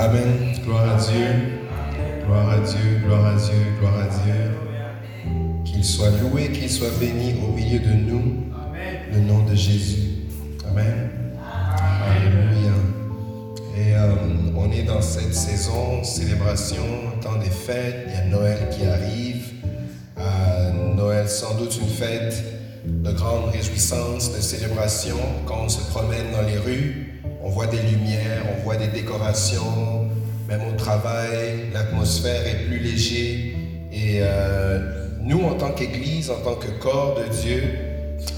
Amen. Gloire à Dieu. Gloire à Dieu, gloire à Dieu, gloire à Dieu. Qu'il soit loué, qu'il soit béni au milieu de nous. Le nom de Jésus. Amen. Alléluia. Et euh, on est dans cette saison, célébration, temps des fêtes. Il y a Noël qui arrive. Euh, Noël, sans doute une fête de grande réjouissance, de célébration. Quand on se promène dans les rues, on voit des lumières, on voit des décorations, même au travail, l'atmosphère est plus léger. Et euh, nous, en tant qu'Église, en tant que corps de Dieu,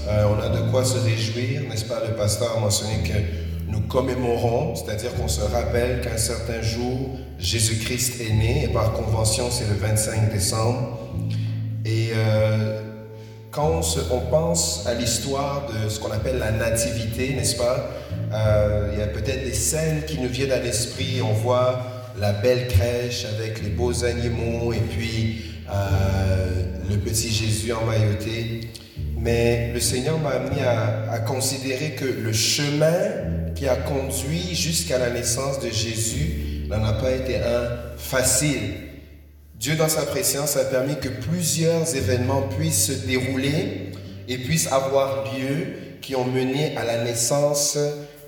euh, on a de quoi se réjouir, n'est-ce pas? Le pasteur a mentionné que nous commémorons, c'est-à-dire qu'on se rappelle qu'un certain jour, Jésus-Christ est né, et par convention, c'est le 25 décembre. Et euh, quand on, pense à l'histoire de ce qu'on appelle la nativité, n'est-ce pas? Euh, Il y a peut-être des scènes qui nous viennent à l'esprit. On voit la belle crèche avec les beaux animaux et puis euh, le petit Jésus emmailloté. Mais le Seigneur m'a amené à, considérer que le chemin qui a conduit jusqu'à la naissance de Jésus n'en a pas été un facile. Dieu, dans sa présence, a permis que plusieurs événements puissent se dérouler et puissent avoir lieu qui ont mené à la naissance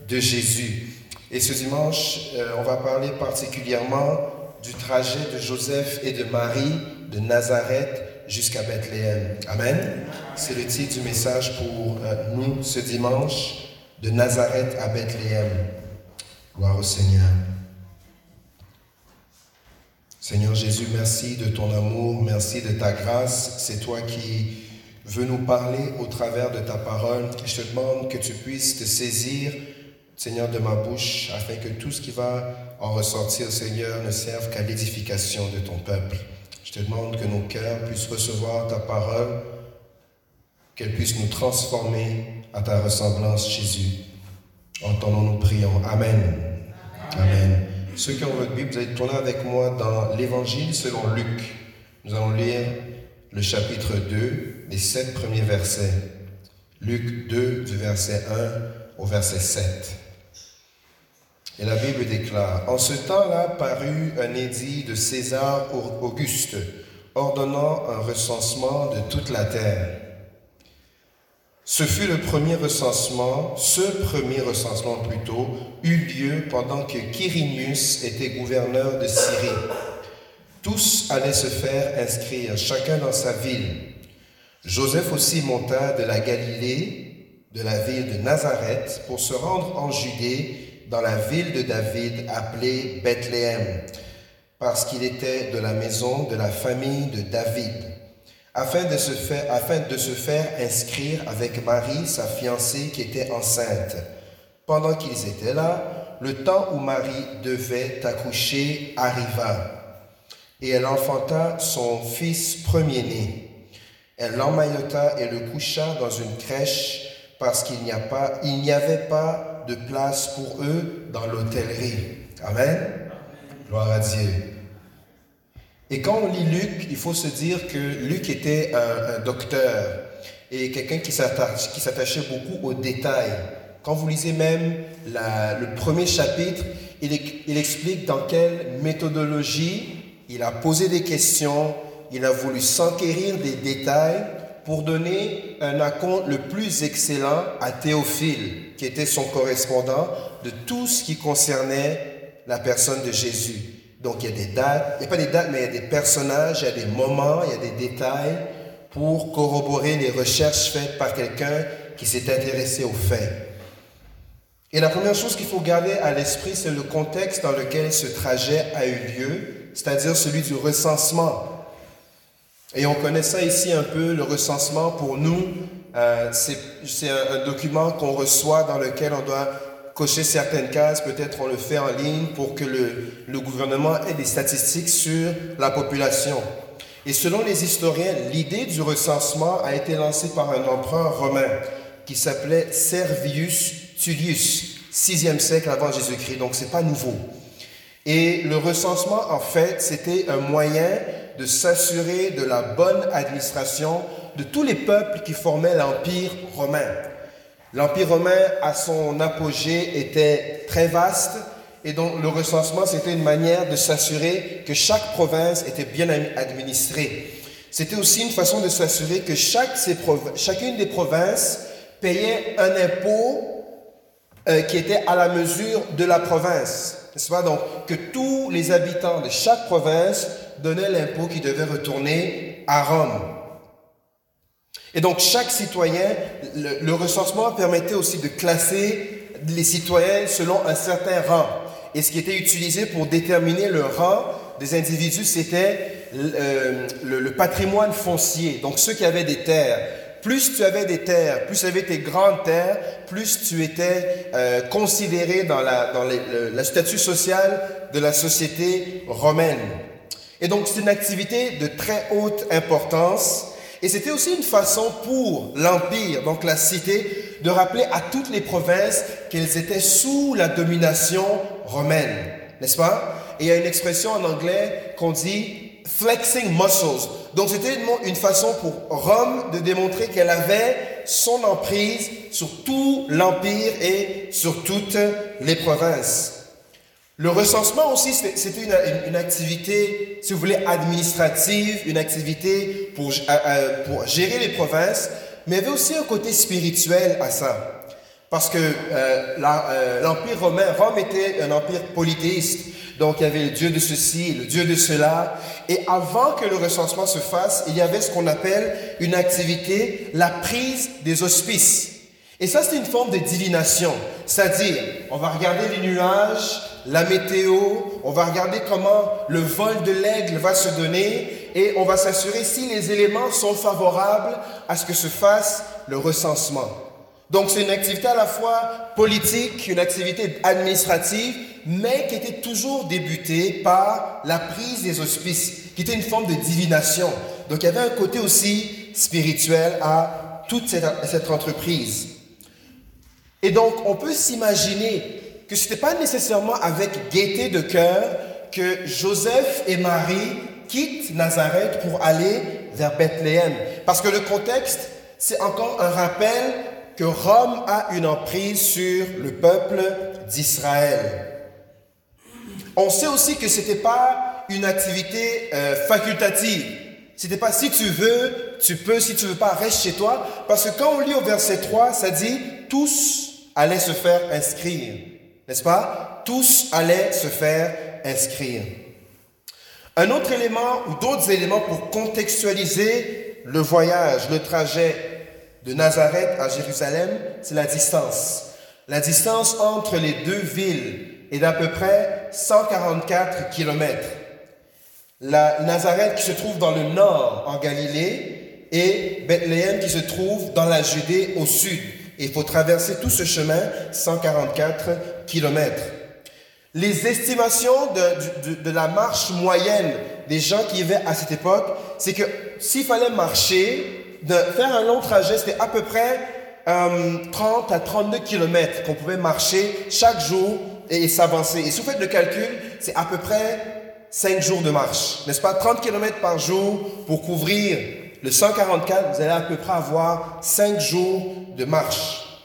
de Jésus. Et ce dimanche, euh, on va parler particulièrement du trajet de Joseph et de Marie de Nazareth jusqu'à Bethléem. Amen. C'est le titre du message pour euh, nous ce dimanche, de Nazareth à Bethléem. Gloire au Seigneur. Seigneur Jésus, merci de ton amour, merci de ta grâce. C'est toi qui veux nous parler au travers de ta parole. Je te demande que tu puisses te saisir, Seigneur, de ma bouche, afin que tout ce qui va en ressortir, Seigneur, ne serve qu'à l'édification de ton peuple. Je te demande que nos cœurs puissent recevoir ta parole, qu'elle puisse nous transformer à ta ressemblance, Jésus. En ton nom, nous prions. Amen. Amen. Ceux qui ont votre Bible, vous allez tourner avec moi dans l'Évangile selon Luc. Nous allons lire le chapitre 2, les sept premiers versets. Luc 2, du verset 1 au verset 7. Et la Bible déclare, En ce temps-là parut un édit de César Auguste, ordonnant un recensement de toute la terre. Ce fut le premier recensement, ce premier recensement plutôt, eut lieu pendant que Quirinius était gouverneur de Syrie. Tous allaient se faire inscrire, chacun dans sa ville. Joseph aussi monta de la Galilée, de la ville de Nazareth, pour se rendre en Judée, dans la ville de David, appelée Bethléem, parce qu'il était de la maison de la famille de David afin de, se faire, afin de se faire inscrire avec Marie, sa fiancée, qui était enceinte. Pendant qu'ils étaient là, le temps où Marie devait accoucher arriva, et elle enfanta son fils premier-né. Elle l'emmaillota et le coucha dans une crèche, parce qu'il n'y, a n'y avait pas de place pour eux dans l'hôtellerie. Amen. Gloire à Dieu. Et quand on lit Luc, il faut se dire que Luc était un, docteur et quelqu'un qui s'attachait beaucoup aux détails. Quand vous lisez même le premier chapitre, il, il, explique dans quelle méthodologie il a posé des questions, il a voulu s'enquérir des détails pour donner un raconte le plus excellent à Théophile, qui était son correspondant, de tout ce qui concernait la personne de Jésus. Donc il y a des dates, il n'y a pas des dates, mais il y a des personnages, il y a des moments, il y a des détails pour corroborer les recherches faites par quelqu'un qui s'est intéressé aux faits. Et la première chose qu'il faut garder à l'esprit, c'est le contexte dans lequel ce trajet a eu lieu, c'est-à-dire celui du recensement. Et on connaît ça ici un peu, le recensement pour nous, euh, c'est un, document qu'on reçoit dans lequel on doit cocher certaines cases, peut-être on le fait en ligne pour que le, le gouvernement ait des statistiques sur la population. Et selon les historiens, l'idée du recensement a été lancée par un empereur romain qui s'appelait Servius Tullius, 6e siècle avant Jésus-Christ, donc c'est pas nouveau. Et le recensement, en fait, c'était un moyen de s'assurer de la bonne administration de tous les peuples qui formaient l'Empire romain. L'Empire romain, à son apogée, était très vaste Et donc le recensement, c'était une manière de s'assurer que chaque province était bien administrée. C'était aussi une façon de s'assurer que chaque, chacune des provinces payait un impôt euh, qui était à la mesure de la province. N'est-ce pas? Donc, que tous les habitants de chaque province donnaient l'impôt qui devait retourner à Rome. Et donc, chaque citoyen, le, recensement permettait aussi de classer les citoyens selon un certain rang. Et ce qui était utilisé pour déterminer le rang des individus, c'était euh, le, patrimoine foncier. Donc, ceux qui avaient des terres. Plus tu avais des terres, plus tu avais tes grandes terres, plus tu étais euh, considéré dans, la, dans le, statut social de la société romaine. Et donc c'est une activité de très haute importance. Et c'était aussi une façon pour l'Empire, donc la cité, de rappeler à toutes les provinces qu'elles étaient sous la domination romaine. N'est-ce pas? Et il y a une expression en anglais qu'on dit flexing muscles. Donc c'était une façon pour Rome de démontrer qu'elle avait son emprise sur tout l'empire et sur toutes les provinces. Le recensement aussi, c'était une, activité, si vous voulez, administrative, une activité pour, euh, euh, pour gérer les provinces, mais il y avait aussi un côté spirituel à ça. Parce que euh, l'Empire romain, Rome était un empire polythéiste. Donc il y avait le Dieu de ceci, le Dieu de cela. Et avant que le recensement se fasse, il y avait ce qu'on appelle une activité, la prise des auspices. Et ça, c'est une forme de divination. C'est-à-dire, on va regarder les nuages, la météo, on va regarder comment le vol de l'aigle va se donner et on va s'assurer si les éléments sont favorables à ce que se fasse le recensement. Donc c'est une activité à la fois politique, une activité administrative, mais qui était toujours débutée par la prise des auspices, qui était une forme de divination. Donc il y avait un côté aussi spirituel à toute cette, cette entreprise. Et donc on peut s'imaginer que ce n'était pas nécessairement avec gaieté de cœur que Joseph et Marie quittent Nazareth pour aller vers Bethléem. Parce que le contexte, c'est encore un rappel que Rome a une emprise sur le peuple d'Israël. On sait aussi que ce n'était pas une activité euh, facultative. C'était pas si tu veux, tu peux, si tu veux pas, reste chez toi. Parce que quand on lit au verset 3, ça dit tous allaient se faire inscrire. N'est-ce pas? Tous allaient se faire inscrire. Un autre élément ou d'autres éléments pour contextualiser le voyage, le trajet de Nazareth à Jérusalem, c'est la distance. La distance entre les deux villes est d'à peu près 144 kilomètres. La Nazareth qui se trouve dans le nord en Galilée et Bethléem qui se trouve dans la Judée au sud. Il faut traverser tout ce chemin, 144 kilomètres. Les estimations de, la marche moyenne des gens qui vivaient à cette époque, c'est que s'il fallait marcher, de faire un long trajet, c'était à peu près 30 euh, à 32 kilomètres qu'on pouvait marcher chaque jour et, s'avancer. Et si vous faites le calcul, c'est à peu près 5 jours de marche. N'est-ce pas? 30 kilomètres par jour pour couvrir le 144, vous allez à peu près avoir 5 jours de marche.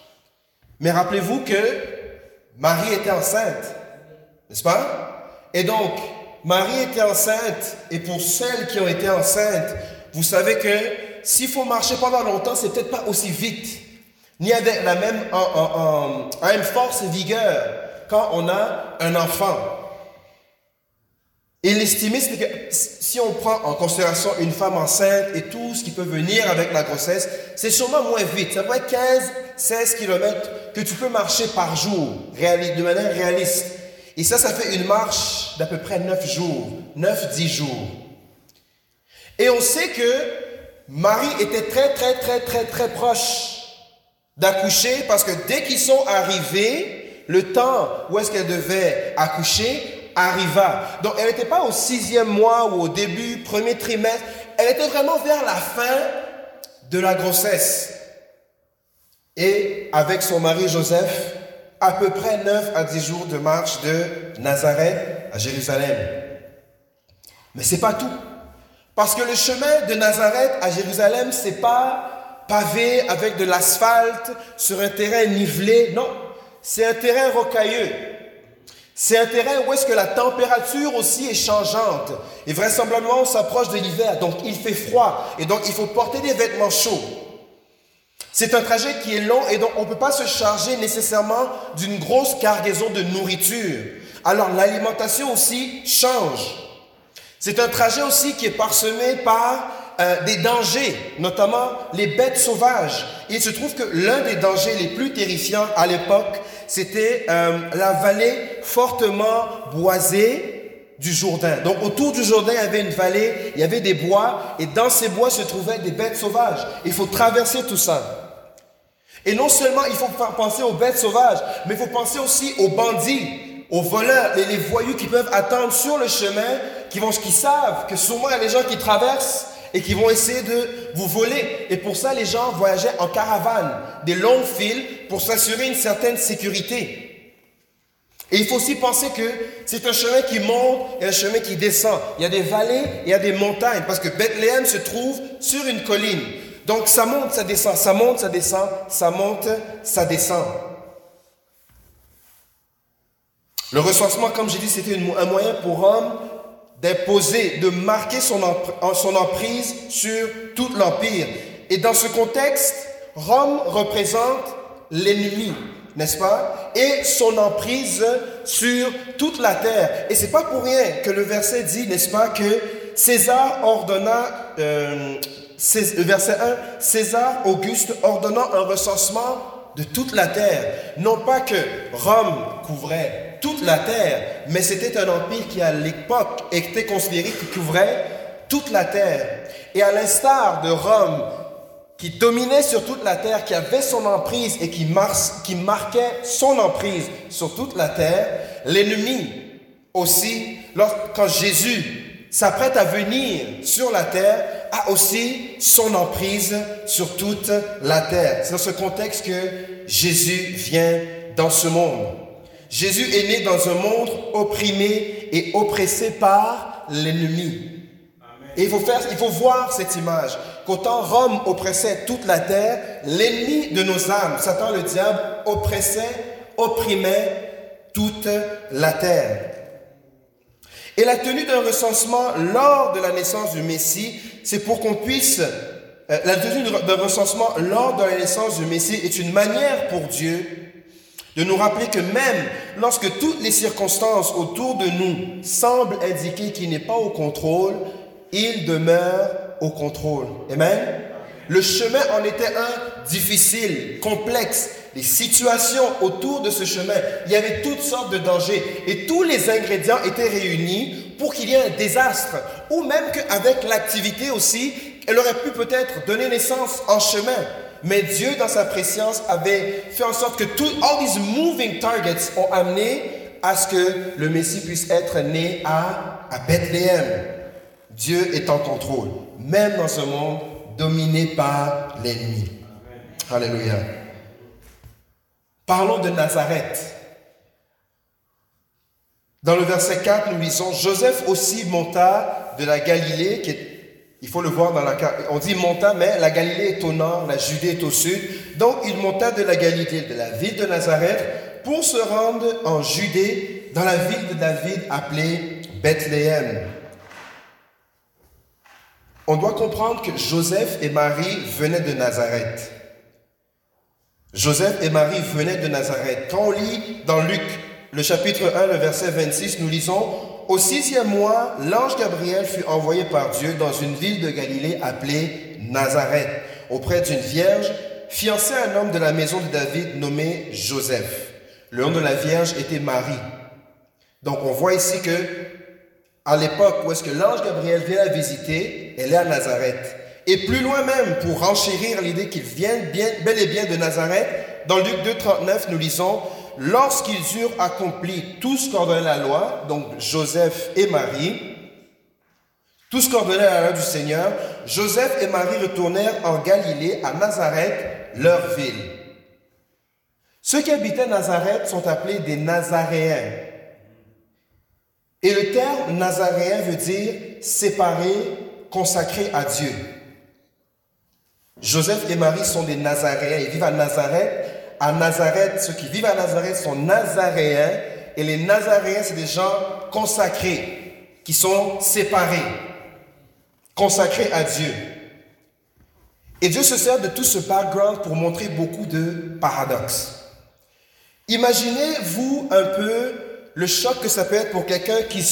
Mais rappelez-vous que Marie était enceinte, n'est-ce pas? Et donc, Marie était enceinte, et pour celles qui ont été enceintes, vous savez que s'il faut marcher pendant longtemps, c'est peut-être pas aussi vite, ni avec la même, même force et vigueur quand on a un enfant. Et que si on prend en considération une femme enceinte et tout ce qui peut venir avec la grossesse, c'est sûrement moins vite. Ça être 15, 16 kilomètres que tu peux marcher par jour, de manière réaliste. Et ça, ça fait une marche d'à peu près 9 jours, 9-10 jours. Et on sait que Marie était très, très, très, très, très proche d'accoucher parce que dès qu'ils sont arrivés, le temps où est-ce qu'elle devait accoucher, arriva. Donc elle n'était pas au sixième mois ou au début, premier trimestre, elle était vraiment vers la fin de la grossesse. Et avec son mari Joseph, à peu près 9 à 10 jours de marche de Nazareth à Jérusalem. Mais c'est pas tout. Parce que le chemin de Nazareth à Jérusalem, c'est pas pavé avec de l'asphalte sur un terrain nivelé. Non, c'est un terrain rocailleux. C'est un terrain où est-ce que la température aussi est changeante. Et vraisemblablement, on s'approche de l'hiver, donc il fait froid. Et donc, il faut porter des vêtements chauds. C'est un trajet qui est long et donc on ne peut pas se charger nécessairement d'une grosse cargaison de nourriture. Alors l'alimentation aussi change. C'est un trajet aussi qui est parsemé par euh, des dangers, notamment les bêtes sauvages. il se trouve que l'un des dangers les plus terrifiants à l'époque, c'était euh, la vallée fortement boisée du Jourdain. Donc autour du Jourdain, il y avait une vallée, il y avait des bois, et dans ces bois se trouvaient des bêtes sauvages. Il faut traverser tout ça. Et non seulement il faut penser aux bêtes sauvages, mais il faut penser aussi aux bandits, aux voleurs, les, les voyous qui peuvent attendre sur le chemin, qui, vont, qui savent que souvent il y a des gens qui traversent et qui vont essayer de vous voler. Et pour ça, les gens voyageaient en caravane, des longues files, pour s'assurer une certaine sécurité. Et il faut aussi penser que c'est un chemin qui monte et un chemin qui descend. Il y a des vallées il y a des montagnes, parce que Bethléem se trouve sur une colline. Donc ça monte, ça descend, ça monte, ça descend, ça monte, ça descend. Le recensement, comme j'ai dit, c'était un moyen pour Rome d'imposer, de marquer son, emprise sur tout l'Empire. Et dans ce contexte, Rome représente l'ennemi, n'est-ce pas? Et son emprise sur toute la terre. Et c'est pas pour rien que le verset dit, n'est-ce pas, que César ordonna, euh, verset 1, César Auguste ordonnant un recensement de toute la terre. Non pas que Rome couvrait toute la terre, mais c'était un empire qui à l'époque était considéré qui couvrait toute la terre. Et à l'instar de Rome, qui dominait sur toute la terre, qui avait son emprise et qui, qui marquait son emprise sur toute la terre, l'ennemi aussi, quand Jésus s'apprête à venir sur la terre, a aussi son emprise sur toute la terre. C'est dans ce contexte que Jésus vient dans ce monde. Jésus est né dans un monde opprimé et oppressé par l'ennemi. Et il faut, faire, il faut voir cette image, qu'autant Rome oppressait toute la terre, l'ennemi de nos âmes, Satan le diable, oppressait, opprimait toute la terre. Et la tenue d'un recensement lors de la naissance du Messie, c'est pour qu'on puisse... Euh, la tenue d'un recensement lors de la naissance du Messie est une manière pour Dieu de nous rappeler que même lorsque toutes les circonstances autour de nous semblent indiquer qu'il n'est pas au contrôle, il demeure au contrôle. Amen? Le chemin en était un difficile, complexe. Les situations autour de ce chemin, il y avait toutes sortes de dangers et tous les ingrédients étaient réunis pour qu'il y ait un désastre ou même qu'avec l'activité aussi, elle aurait pu peut-être donner naissance en chemin. Mais Dieu, dans sa préscience, avait fait en sorte que tout, all these moving targets ont amené à ce que le Messie puisse être né à, à Bethléem. Dieu est en contrôle, même dans ce monde dominé par l'ennemi. Alléluia. Parlons de Nazareth. Dans le verset 4, nous lisons, Joseph aussi monta de la Galilée, faut le voir dans la. On dit monta, mais la Galilée est au nord, la Judée est au sud. Donc il monta de la Galilée, de la ville de Nazareth, pour se rendre en Judée, dans la ville de David appelée Bethléem. On doit comprendre que Joseph et Marie venaient de Nazareth. Joseph et Marie venaient de Nazareth. Quand on lit dans Luc, le chapitre 1, le verset 26, nous lisons au sixième mois, l'ange Gabriel fut envoyé par Dieu dans une ville de Galilée appelée Nazareth, auprès d'une vierge fiancée à un homme de la maison de David nommé Joseph. Le nom de la vierge était Marie. Donc on voit ici que à l'époque où est-ce que l'ange Gabriel vient la visiter, elle est à Nazareth. Et plus loin même, pour renchérir l'idée qu'il vienne bien, bel et bien de Nazareth, dans Luc 2,39, nous lisons lorsqu'ils eurent accompli tout ce qu'ordonnait la loi, donc Joseph et Marie, tout ce qu'ordonnait la loi du Seigneur, Joseph et Marie retournèrent en Galilée, à Nazareth, leur ville. Ceux qui habitaient Nazareth sont appelés des Nazaréens. Et le terme Nazaréen veut dire séparé, consacré à Dieu. Joseph et Marie sont des Nazaréens. Ils vivent à Nazareth à Nazareth, ceux qui vivent à Nazareth sont nazaréens, et les Nazaréens, c'est des gens consacrés, qui sont séparés, consacrés à Dieu. Et Dieu se sert de tout ce background pour montrer beaucoup de paradoxes. Imaginez-vous un peu le choc que ça peut être pour quelqu'un qui,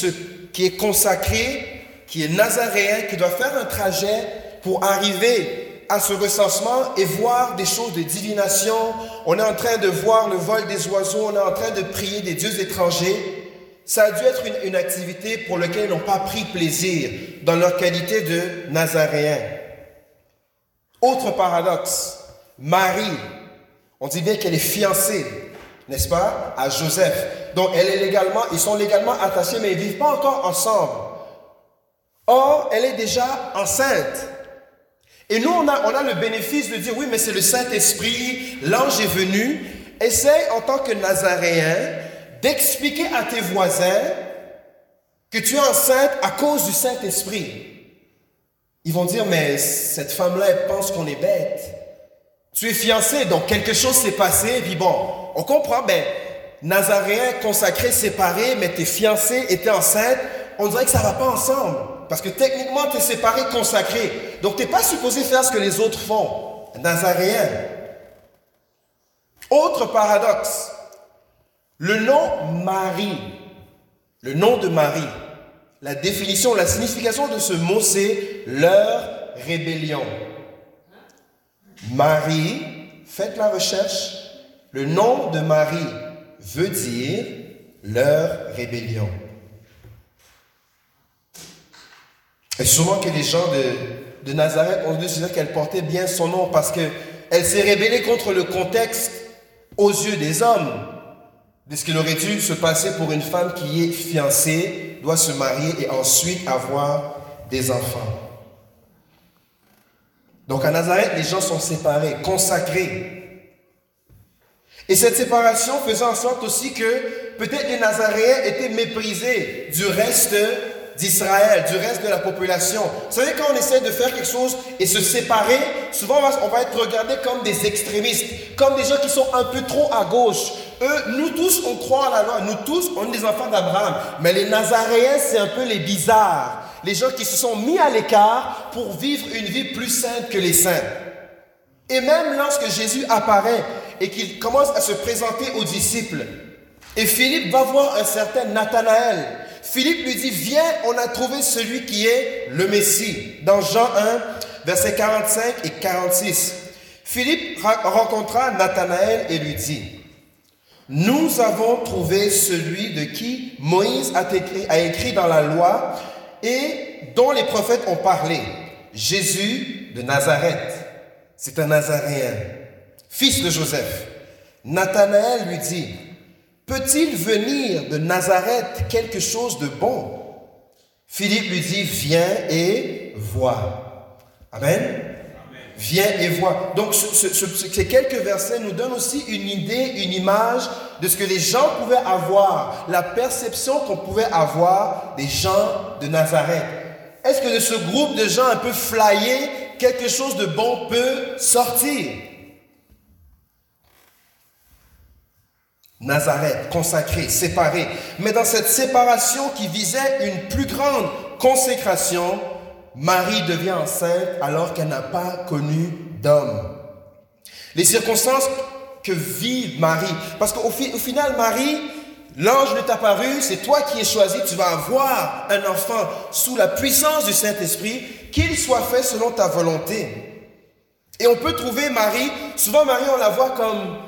qui est consacré, qui est nazaréen, qui doit faire un trajet pour arriver à ce recensement et voir des choses de divination. On est en train de voir le vol des oiseaux, on est en train de prier des dieux étrangers. Ça a dû être une, activité pour laquelle ils n'ont pas pris plaisir dans leur qualité de nazaréen. Autre paradoxe, Marie, on dit bien qu'elle est fiancée, n'est-ce pas, à Joseph. Donc elle est légalement, ils sont légalement attachés, mais ils ne vivent pas encore ensemble. Or, elle est déjà enceinte. Et nous, on a, on a le bénéfice de dire, oui, mais c'est le Saint-Esprit, l'ange est venu. Essaye en tant que Nazaréen d'expliquer à tes voisins que tu es enceinte à cause du Saint-Esprit. Ils vont dire, mais cette femme-là, elle pense qu'on est bête. Tu es fiancé, donc quelque chose s'est passé, et puis bon, on comprend, ben, Nazaréen consacré, séparé, mais t'es fiancé et t'es enceinte, on dirait que ça va pas ensemble. Parce que techniquement, tu es séparé, consacré. Donc, tu n'es pas supposé faire ce que les autres font. Nazaréen. Autre paradoxe. Le nom Marie, le nom de Marie, la définition, la signification de ce mot, c'est leur rébellion. Marie, faites la recherche, le nom de Marie veut dire leur rébellion. Et souvent que les gens de, Nazareth ont dû se dire qu'elle portait bien son nom parce qu'elle s'est rébellée contre le contexte aux yeux des hommes de ce qu'il aurait dû se passer pour une femme qui est fiancée doit se marier et ensuite avoir des enfants. Donc à Nazareth, les gens sont séparés, consacrés. Et cette séparation faisait en sorte aussi que peut-être les Nazaréens étaient méprisés du reste d'Israël, du reste de la population. Vous savez, quand on essaie de faire quelque chose et se séparer, souvent on va, être regardé comme des extrémistes, comme des gens qui sont un peu trop à gauche. Eux, nous tous, on croit à la loi, nous tous, on est des enfants d'Abraham. Mais les Nazaréens, c'est un peu les bizarres, les gens qui se sont mis à l'écart pour vivre une vie plus sainte que les saints. Et même lorsque Jésus apparaît et qu'il commence à se présenter aux disciples, et Philippe va voir un certain Nathanaël, Philippe lui dit, viens, on a trouvé celui qui est le Messie. Dans Jean 1, versets 45 et 46. Philippe rencontra Nathanaël et lui dit, nous avons trouvé celui de qui Moïse a écrit, a écrit dans la loi et dont les prophètes ont parlé, Jésus de Nazareth. C'est un Nazaréen, fils de Joseph. Nathanaël lui dit, Peut-il venir de Nazareth quelque chose de bon? Philippe lui dit, viens et vois. Amen. Viens et vois. Donc ces quelques versets nous donnent aussi une idée, une image de ce que les gens pouvaient avoir, la perception qu'on pouvait avoir des gens de Nazareth. Est-ce que de ce groupe de gens un peu flyés, quelque chose de bon peut sortir? Nazareth, consacré, séparé. Mais dans cette séparation qui visait une plus grande consécration, Marie devient enceinte alors qu'elle n'a pas connu d'homme. Les circonstances que vit Marie, parce qu'au au final, Marie, l'ange est apparu, c'est toi qui es choisi, tu vas avoir un enfant sous la puissance du Saint-Esprit, qu'il soit fait selon ta volonté. Et on peut trouver Marie, souvent Marie, on la voit comme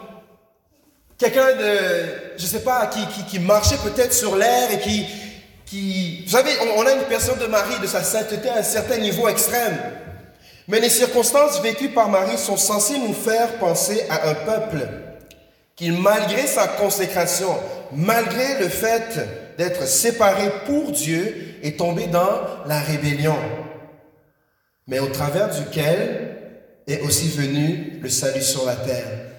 quelqu'un de, je sais pas, qui, qui, marchait peut-être sur l'air et qui, qui, vous savez, on, a une personne de Marie, de sa sainteté à un certain niveau extrême. Mais les circonstances vécues par Marie sont censées nous faire penser à un peuple qui, malgré sa consécration, malgré le fait d'être séparé pour Dieu, est tombé dans la rébellion, mais au travers duquel est aussi venu le salut sur la terre.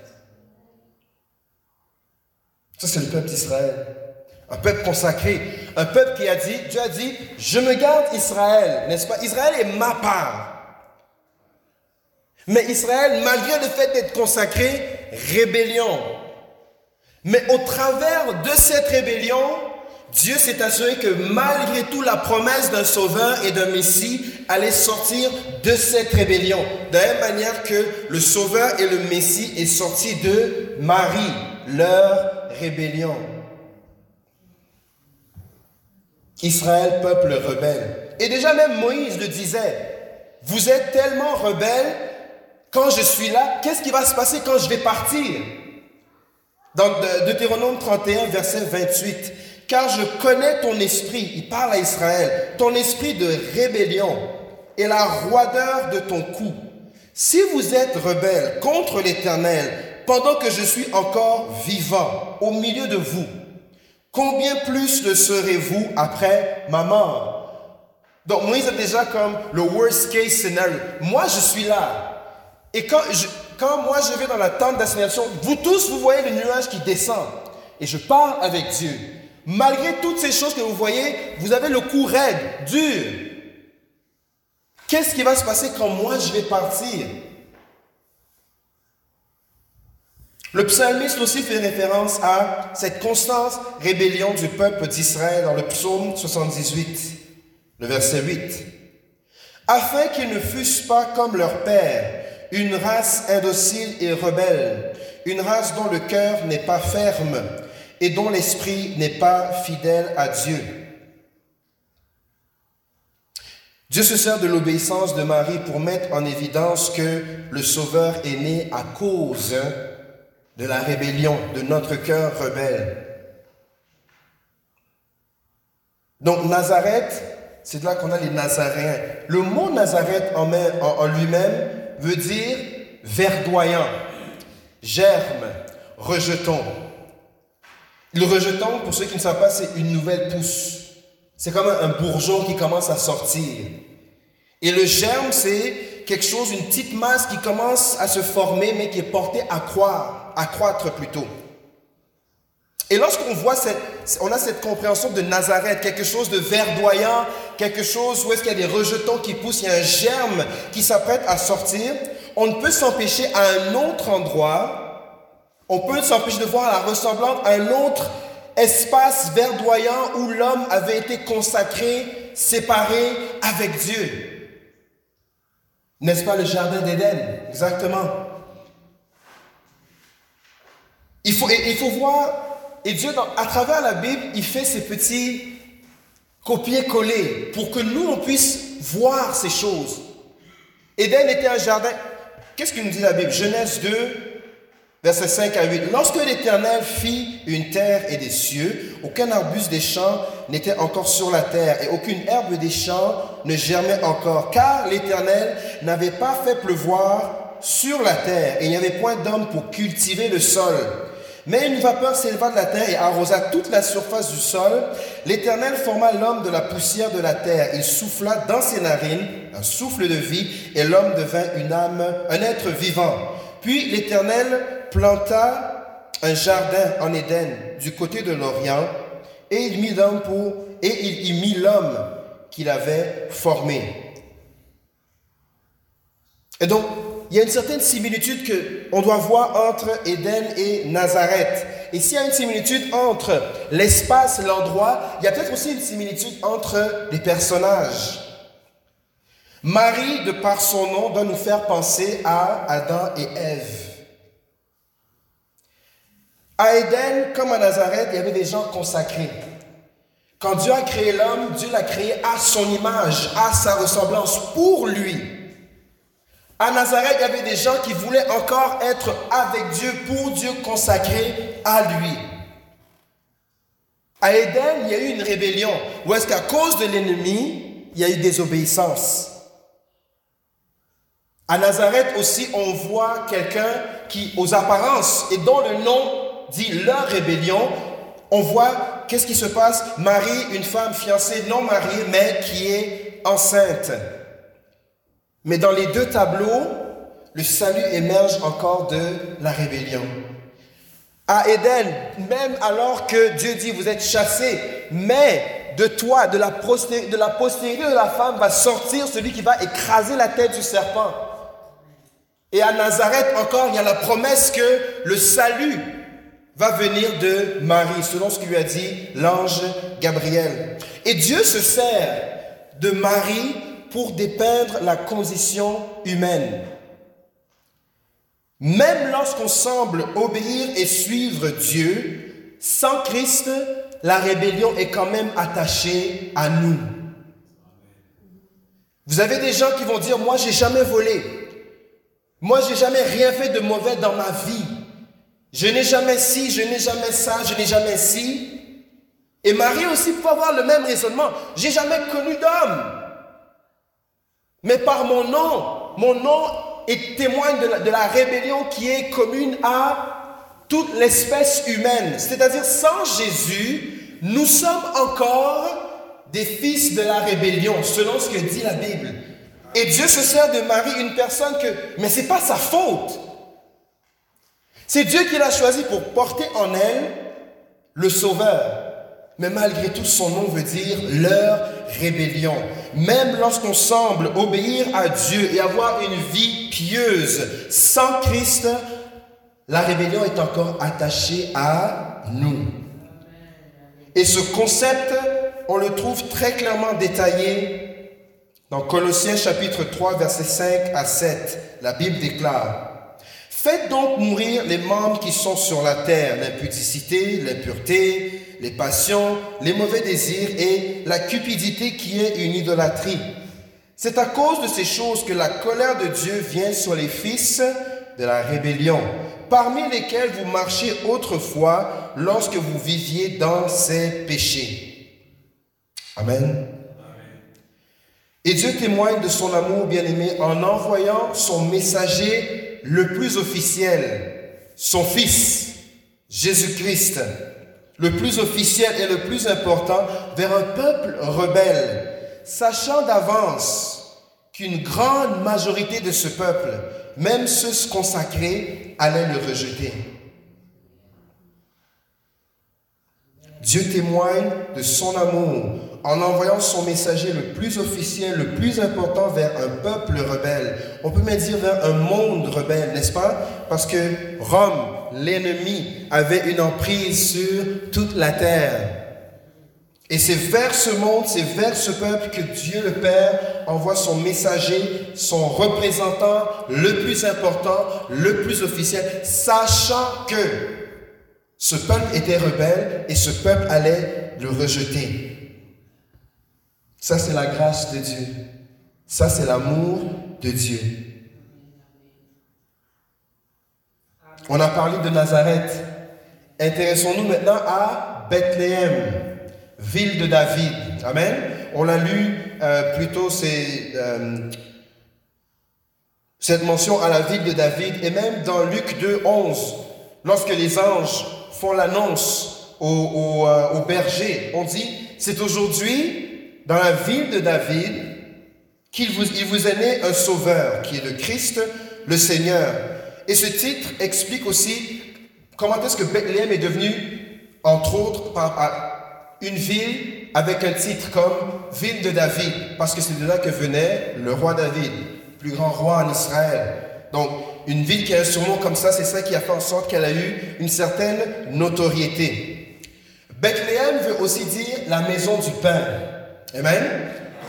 Ça, c'est le peuple d'Israël. Un peuple consacré. Un peuple qui a dit, Dieu a dit, je me garde Israël, n'est-ce pas? Israël est ma part. Mais Israël, malgré le fait d'être consacré, rébellion. Mais au travers de cette rébellion, Dieu s'est assuré que malgré tout, la promesse d'un sauveur et d'un Messie allait sortir de cette rébellion. De la même manière que le sauveur et le Messie est sorti de Marie, leur rébellion. Israël, peuple rebelle. Et déjà même Moïse le disait, vous êtes tellement rebelles, quand je suis là, qu'est-ce qui va se passer quand je vais partir Dans Deutéronome 31, verset 28, car je connais ton esprit, il parle à Israël, ton esprit de rébellion et la roideur de ton cou. Si vous êtes rebelle contre l'Éternel pendant que je suis encore vivant au milieu de vous, Combien plus le serez-vous après ma mort? Donc Moïse est déjà comme le worst case scenario. Moi, je suis là. Et quand, quand moi je vais dans la tente d'assignation, vous tous, vous voyez le nuage qui descend. Et je parle avec Dieu. Malgré toutes ces choses que vous voyez, vous avez le cou raide, dur. Qu'est-ce qui va se passer quand moi je vais partir? Le psalmiste aussi fait référence à cette constante rébellion du peuple d'Israël dans le psaume 78, le verset 8. Afin qu'ils ne fussent pas comme leur père, une race indocile et rebelle, une race dont le cœur n'est pas ferme et dont l'esprit n'est pas fidèle à Dieu. Dieu se sert de l'obéissance de Marie pour mettre en évidence que le Sauveur est né à cause de la rébellion, de notre cœur rebelle. Donc Nazareth, c'est là qu'on a les Nazaréens. Le mot Nazareth en, lui-même veut dire verdoyant, germe, rejeton. Le rejeton, pour ceux qui ne savent pas, c'est une nouvelle pousse. C'est comme un bourgeon qui commence à sortir. Et le germe, c'est quelque chose, une petite masse qui commence à se former, mais qui est portée à croire, à croître plutôt. Et lorsqu'on voit cette, on a cette compréhension de Nazareth, quelque chose de verdoyant, quelque chose où est-ce qu'il y a des rejetons qui poussent, il y a un germe qui s'apprête à sortir, on ne peut s'empêcher à un autre endroit, on peut s'empêcher de voir la ressemblance à un autre espace verdoyant où l'homme avait été consacré, séparé avec Dieu. N'est-ce pas le jardin d'Éden? Exactement. Il faut, il faut voir, et Dieu, à travers la Bible, il fait ces petits copier-coller pour que nous, on puisse voir ces choses. Éden était un jardin. Qu'est-ce que nous dit la Bible? Genèse 2, Verset 5 à 8. Lorsque l'Éternel fit une terre et des cieux, aucun arbuste des champs n'était encore sur la terre et aucune herbe des champs ne germait encore, car l'Éternel n'avait pas fait pleuvoir sur la terre et il n'y avait point d'homme pour cultiver le sol. Mais une vapeur s'éleva de la terre et arrosa toute la surface du sol. L'Éternel forma l'homme de la poussière de la terre. Il souffla dans ses narines un souffle de vie et l'homme devint une âme, un être vivant. Puis l'Éternel planta un jardin en Éden du côté de l'Orient et il mit et il y mit l'homme qu'il avait formé. Et donc, il y a une certaine similitude que on doit voir entre Éden et Nazareth. Et s'il y a une similitude entre l'espace, l'endroit, il y a peut-être aussi une similitude entre les personnages. Marie, de par son nom, doit nous faire penser à Adam et Ève. À Éden, comme à Nazareth, il y avait des gens consacrés. Quand Dieu a créé l'homme, Dieu l'a créé à son image, à sa ressemblance, pour lui. À Nazareth, il y avait des gens qui voulaient encore être avec Dieu, pour Dieu, consacrés à lui. À Éden, il y a eu une rébellion, où est-ce qu'à cause de l'ennemi, il y a eu désobéissance. À Nazareth aussi, on voit quelqu'un qui, aux apparences et dont le nom dit leur rébellion, on voit qu'est-ce qui se passe? Marie, une femme fiancée, non mariée, mais qui est enceinte. Mais dans les deux tableaux, le salut émerge encore de la rébellion. À Éden, même alors que Dieu dit, vous êtes chassés, mais de toi, de la, postérité, de la femme, va sortir celui qui va écraser la tête du serpent. Et à Nazareth encore, il y a la promesse que le salut va venir de Marie, selon ce que lui a dit l'ange Gabriel. Et Dieu se sert de Marie pour dépeindre la condition humaine. Même lorsqu'on semble obéir et suivre Dieu, sans Christ, la rébellion est quand même attachée à nous. Vous avez des gens qui vont dire, moi j'ai jamais volé. Moi j'ai jamais rien fait de mauvais dans ma vie. Je n'ai jamais ci, je n'ai jamais ça, je n'ai jamais ci. Et Marie aussi peut avoir le même raisonnement. J'ai jamais connu d'homme. Mais par mon nom, mon nom est témoin de la, rébellion qui est commune à toute l'espèce humaine. C'est-à-dire, sans Jésus, nous sommes encore des fils de la rébellion, selon ce que dit la Bible. Et Dieu se sert de Marie, une personne que, mais c'est pas sa faute. C'est Dieu qui l'a choisi pour porter en elle le Sauveur. Mais malgré tout, son nom veut dire leur rébellion. Même lorsqu'on semble obéir à Dieu et avoir une vie pieuse sans Christ, la rébellion est encore attachée à nous. Et ce concept on le trouve très clairement détaillé dans Colossiens chapitre 3, versets 5 à 7. La Bible déclare, Faites donc mourir les membres qui sont sur la terre, l'impudicité, l'impureté, les passions, les mauvais désirs et la cupidité qui est une idolâtrie. C'est à cause de ces choses que la colère de Dieu vient sur les fils de la rébellion, parmi lesquels vous marchiez autrefois lorsque vous viviez dans ces péchés. Amen. Et Dieu témoigne de son amour bien-aimé en envoyant son messager le plus officiel, son Fils, Jésus-Christ, le plus officiel et le plus important, vers un peuple rebelle, sachant d'avance qu'une grande majorité de ce peuple, même ceux consacrés, allaient le rejeter. Dieu témoigne de son amour en envoyant son messager le plus officiel, le plus important vers un peuple. On peut même dire vers un monde rebelle, n'est-ce pas? Parce que Rome, l'ennemi, avait une emprise sur toute la terre. Et c'est vers ce monde, c'est vers ce peuple que Dieu le Père envoie son messager, son représentant le plus important, le plus officiel, sachant que ce peuple était rebelle et ce peuple allait le rejeter. Ça, c'est la grâce de Dieu. Ça, c'est l'amour de Dieu. On a parlé de Nazareth. Intéressons-nous maintenant à Bethléem, ville de David. Amen. On l'a lu euh, plutôt, euh, cette mention à la ville de David. Et même dans Luc 2, 11, lorsque les anges font l'annonce au, euh, au berger, on dit, c'est aujourd'hui dans la ville de David qu'il vous, il vous est né un sauveur, qui est le Christ, le Seigneur. Et ce titre explique aussi comment est-ce que Bethléem est devenu, entre autres, une ville avec un titre comme ville de David, parce que c'est de là que venait le roi David, plus grand roi en Israël. Donc, une ville qui a un surnom comme ça, c'est ça qui a fait en sorte qu'elle a eu une certaine notoriété. Bethléem veut aussi dire la maison du pain. Amen?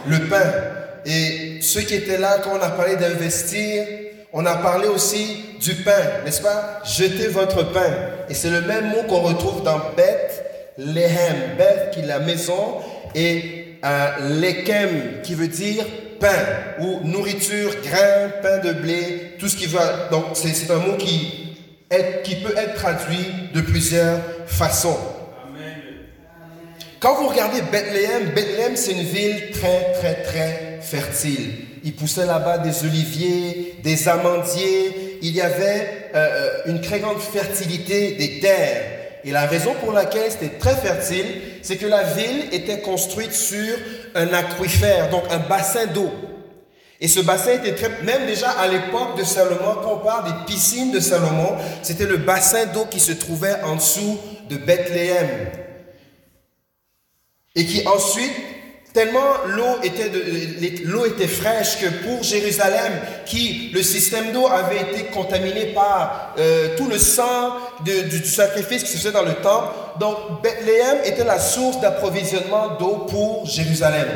Le pain. Et ceux qui étaient là quand on a parlé d'investir, on a parlé aussi du pain, n'est-ce pas? Jetez votre pain. Et c'est le même mot qu'on retrouve dans Beth Lehem. Beth qui est la maison et euh, Lekem qui veut dire pain ou nourriture, grain, pain de blé, tout ce qui va. Donc c'est un mot qui, peut être traduit de plusieurs façons. Quand vous regardez Bethléem, Bethléem c'est une ville très très très fertile. Il poussait là-bas des oliviers, des amandiers. Il y avait euh, euh, une très grande fertilité des terres. Et la raison pour laquelle c'était très fertile, c'est que la ville était construite sur un aquifère, donc un bassin d'eau. Et ce bassin était très, même déjà à l'époque de Salomon, quand on parle des piscines de Salomon, c'était le bassin d'eau qui se trouvait en dessous de Bethléem et qui ensuite Tellement l'eau était, l'eau était fraîche que pour Jérusalem, qui le système d'eau avait été contaminé par euh, tout le sang de, du, sacrifice qui se faisait dans le temple, donc Bethléem était la source d'approvisionnement d'eau pour Jérusalem.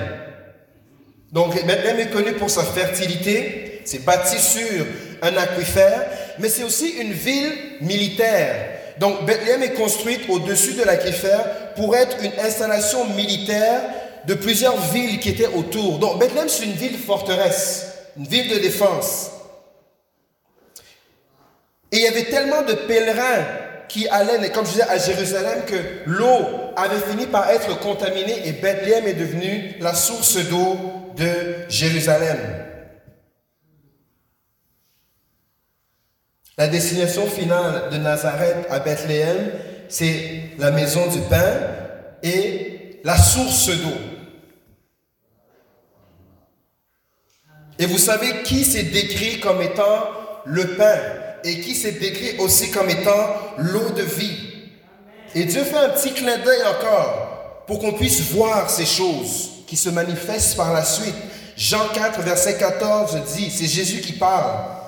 Donc Bethléem est connu pour sa fertilité, c'est bâti sur un aquifère, mais c'est aussi une ville militaire. Donc Bethléem est construite au-dessus de l'aquifère pour être une installation militaire de plusieurs villes qui étaient autour. Donc Bethléem, c'est une ville forteresse, une ville de défense. Et il y avait tellement de pèlerins qui allaient, comme je disais, à Jérusalem, que l'eau avait fini par être contaminée et Bethléem est devenue la source d'eau de Jérusalem. La destination finale de Nazareth à Bethléem, c'est la maison du pain et la source d'eau. Et vous savez qui s'est décrit comme étant le pain et qui s'est décrit aussi comme étant l'eau de vie? Et Dieu fait un petit clin d'œil encore pour qu'on puisse voir ces choses qui se manifestent par la suite. Jean 4, verset 14 dit, c'est Jésus qui parle.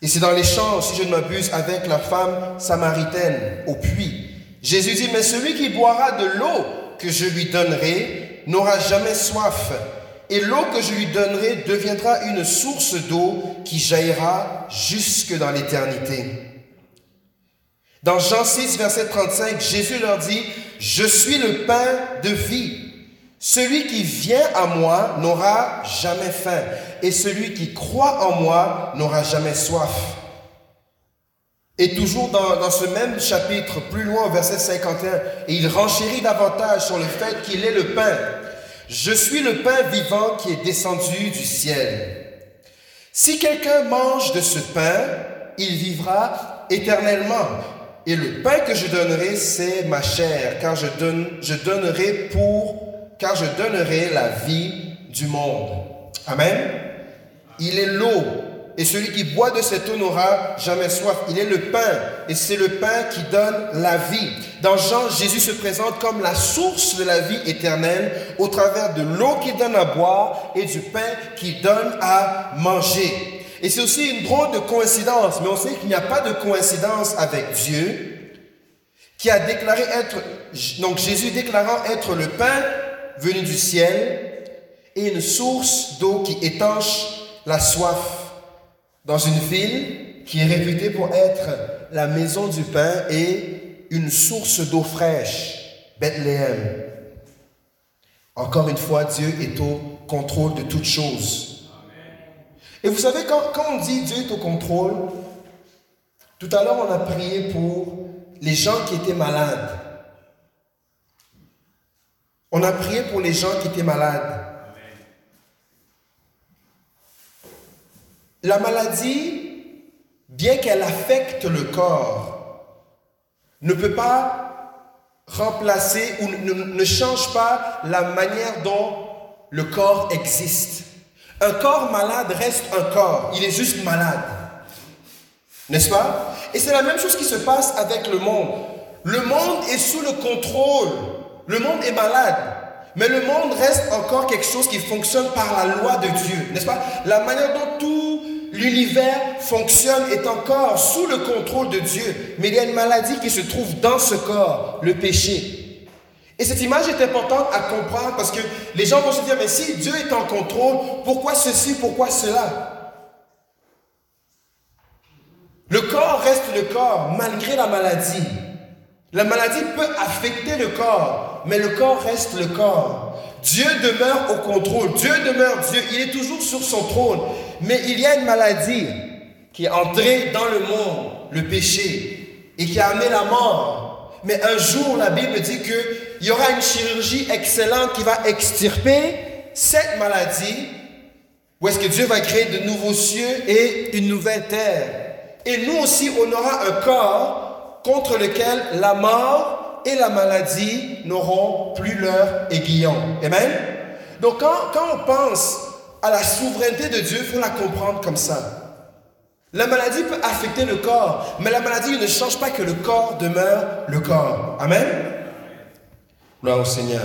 Et c'est dans les champs, si je ne m'abuse, avec la femme samaritaine au puits. Jésus dit, mais celui qui boira de l'eau que je lui donnerai n'aura jamais soif et l'eau que je lui donnerai deviendra une source d'eau qui jaillira jusque dans l'éternité. Dans Jean 6, verset 35, Jésus leur dit, Je suis le pain de vie. Celui qui vient à moi n'aura jamais faim, et celui qui croit en moi n'aura jamais soif. Et toujours dans, ce même chapitre, plus loin, verset 51, et il renchérit davantage sur le fait qu'il est le pain. Je suis le pain vivant qui est descendu du ciel. Si quelqu'un mange de ce pain, il vivra éternellement. Et le pain que je donnerai, c'est ma chair, car je donnerai pour, car je donnerai la vie du monde. Amen. Il est l'eau et celui qui boit de cette eau n'aura jamais soif. Il est le pain, et c'est le pain qui donne la vie. Dans Jean, Jésus se présente comme la source de la vie éternelle au travers de l'eau qui donne à boire et du pain qui donne à manger. Et c'est aussi une drôle de coïncidence, mais on sait qu'il n'y a pas de coïncidence avec Dieu, qui a déclaré être, donc Jésus déclarant être le pain venu du ciel et une source d'eau qui étanche la soif dans une ville qui est réputée pour être la maison du pain et une source d'eau fraîche, Bethléem. Encore une fois, Dieu est au contrôle de toutes choses. Et vous savez, quand, quand on dit Dieu est au contrôle, tout à l'heure on a prié pour les gens qui étaient malades. On a prié pour les gens qui étaient malades. La maladie, bien qu'elle affecte le corps, ne peut pas remplacer ou ne, change pas la manière dont le corps existe. Un corps malade reste un corps, il est juste malade. N'est-ce pas? Et c'est la même chose qui se passe avec le monde. Le monde est sous le contrôle. Le monde est malade. Mais le monde reste encore quelque chose qui fonctionne par la loi de Dieu. N'est-ce pas? La manière dont tout l'univers fonctionne, est encore sous le contrôle de Dieu. Mais il y a une maladie qui se trouve dans ce corps, le péché. Et cette image est importante à comprendre parce que les gens vont se dire, mais si Dieu est en contrôle, pourquoi ceci, pourquoi cela? Le corps reste le corps malgré la maladie. La maladie peut affecter le corps, mais le corps reste le corps. Dieu demeure au contrôle, Dieu demeure Dieu, il est toujours sur son trône. Mais il y a une maladie qui est entrée dans le monde, le péché, et qui a amené la mort. Mais un jour, la Bible dit qu'il y aura une chirurgie excellente qui va extirper cette maladie, où est-ce que Dieu va créer de nouveaux cieux et une nouvelle terre. Et nous aussi, on aura un corps contre lequel la mort et la maladie n'auront plus leur aiguillon. Amen? Donc quand, on pense à la souveraineté de Dieu, il faut la comprendre comme ça. La maladie peut affecter le corps, mais la maladie ne change pas que le corps demeure le corps. Amen? Gloire au Seigneur.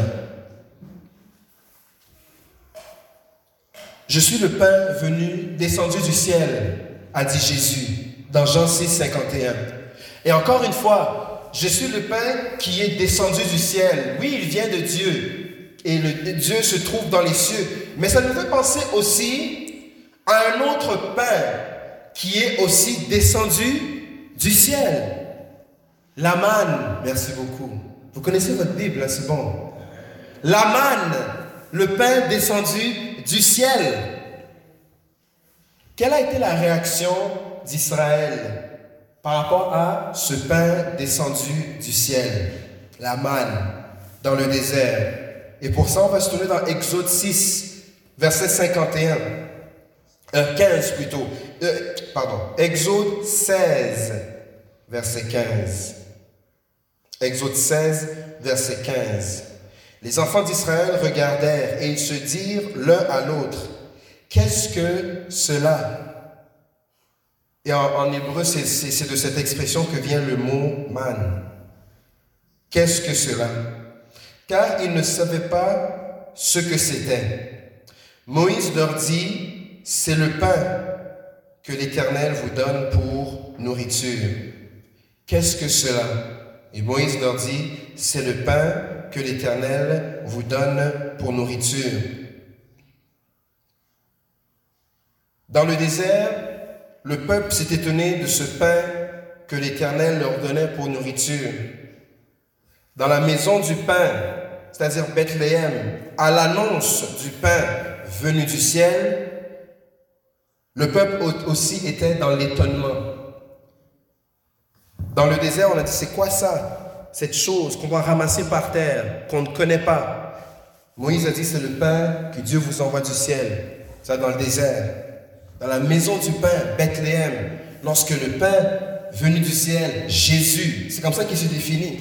Je suis le pain venu, descendu du ciel, a dit Jésus dans Jean 6, 51. Et encore une fois, je suis le pain qui est descendu du ciel. Oui, il vient de Dieu. Et Dieu se trouve dans les cieux. Mais ça nous fait penser aussi à un autre pain qui est aussi descendu du ciel. La manne, merci beaucoup. Vous connaissez votre Bible, hein, c'est bon. La manne, le pain descendu du ciel. Quelle a été la réaction d'Israël? Par rapport à ce pain descendu du ciel, la manne, dans le désert Et pour ça, on va se tourner dans Exode 6, verset 51. 15 euh, plutôt. Euh, pardon. Exode 16, verset 15. Exode 16, verset 15. Les enfants d'Israël regardèrent et ils se dirent l'un à l'autre, qu'est-ce que cela? Et en, hébreu, c'est de cette expression que vient le mot man. Qu'est-ce que cela? Car ils ne savaient pas ce que c'était. Moïse leur dit, c'est le pain que l'Éternel vous donne pour nourriture. Qu'est-ce que cela? Et Moïse leur dit, c'est le pain que l'Éternel vous donne pour nourriture. Dans le désert, le peuple s'est étonné de ce pain que l'Éternel leur donnait pour nourriture. Dans la maison du pain, c'est-à-dire Bethléem, à l'annonce du pain venu du ciel, le peuple aussi était dans l'étonnement. Dans le désert, on a dit, c'est quoi ça cette chose qu'on va ramasser par terre, qu'on ne connaît pas? Moïse a dit, c'est le pain que Dieu vous envoie du ciel. Ça, dans le désert. Dans la maison du pain, Bethléem, lorsque le pain venu du ciel, Jésus, c'est comme ça qu'il se définit,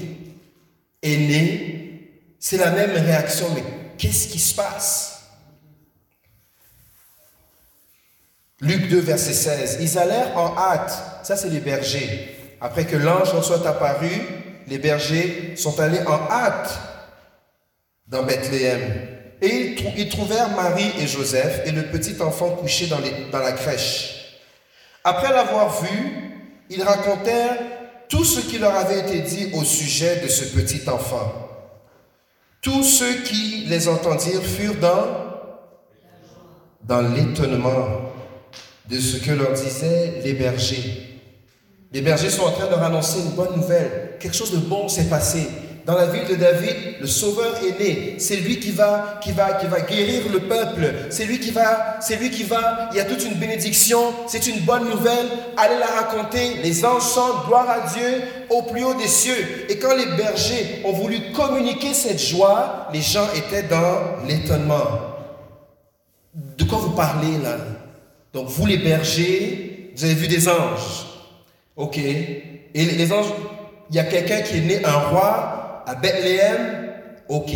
est né, c'est la même réaction, mais qu'est-ce qui se passe? Luc 2, verset 16. Ils allèrent en hâte, ça c'est les bergers, après que l'ange soit apparu, les bergers sont allés en hâte dans Bethléem. Et ils, trouvèrent Marie et Joseph et le petit enfant couché dans, la crèche. Après l'avoir vu, ils racontèrent tout ce qui leur avait été dit au sujet de ce petit enfant. Tous ceux qui les entendirent furent dans, dans l'étonnement de ce que leur disaient les bergers. Les bergers sont en train de leur annoncer une bonne nouvelle. Quelque chose de bon s'est passé. Dans la ville de David, le Sauveur est né. C'est lui qui va, qui va, qui va guérir le peuple. C'est lui qui va, c'est lui qui va. Il y a toute une bénédiction. C'est une bonne nouvelle. Allez la raconter. Les anges chantent gloire à Dieu au plus haut des cieux. Et quand les bergers ont voulu communiquer cette joie, les gens étaient dans l'étonnement. De quoi vous parlez là? Donc vous les bergers, vous avez vu des anges. Ok. Et les anges, il y a quelqu'un qui est né, un roi à Bethléem. Ok.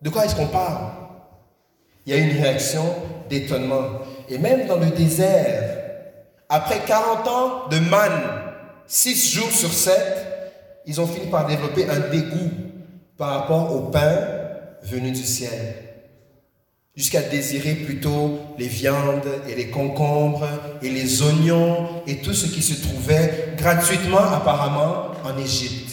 De quoi est-ce qu'on parle? Il y a une réaction d'étonnement. Et même dans le désert, après 40 ans de manne, 6 jours sur 7, ils ont fini par développer un dégoût par rapport au pain venu du ciel jusqu'à désirer plutôt les viandes et les concombres et les oignons et tout ce qui se trouvait gratuitement apparemment en Égypte.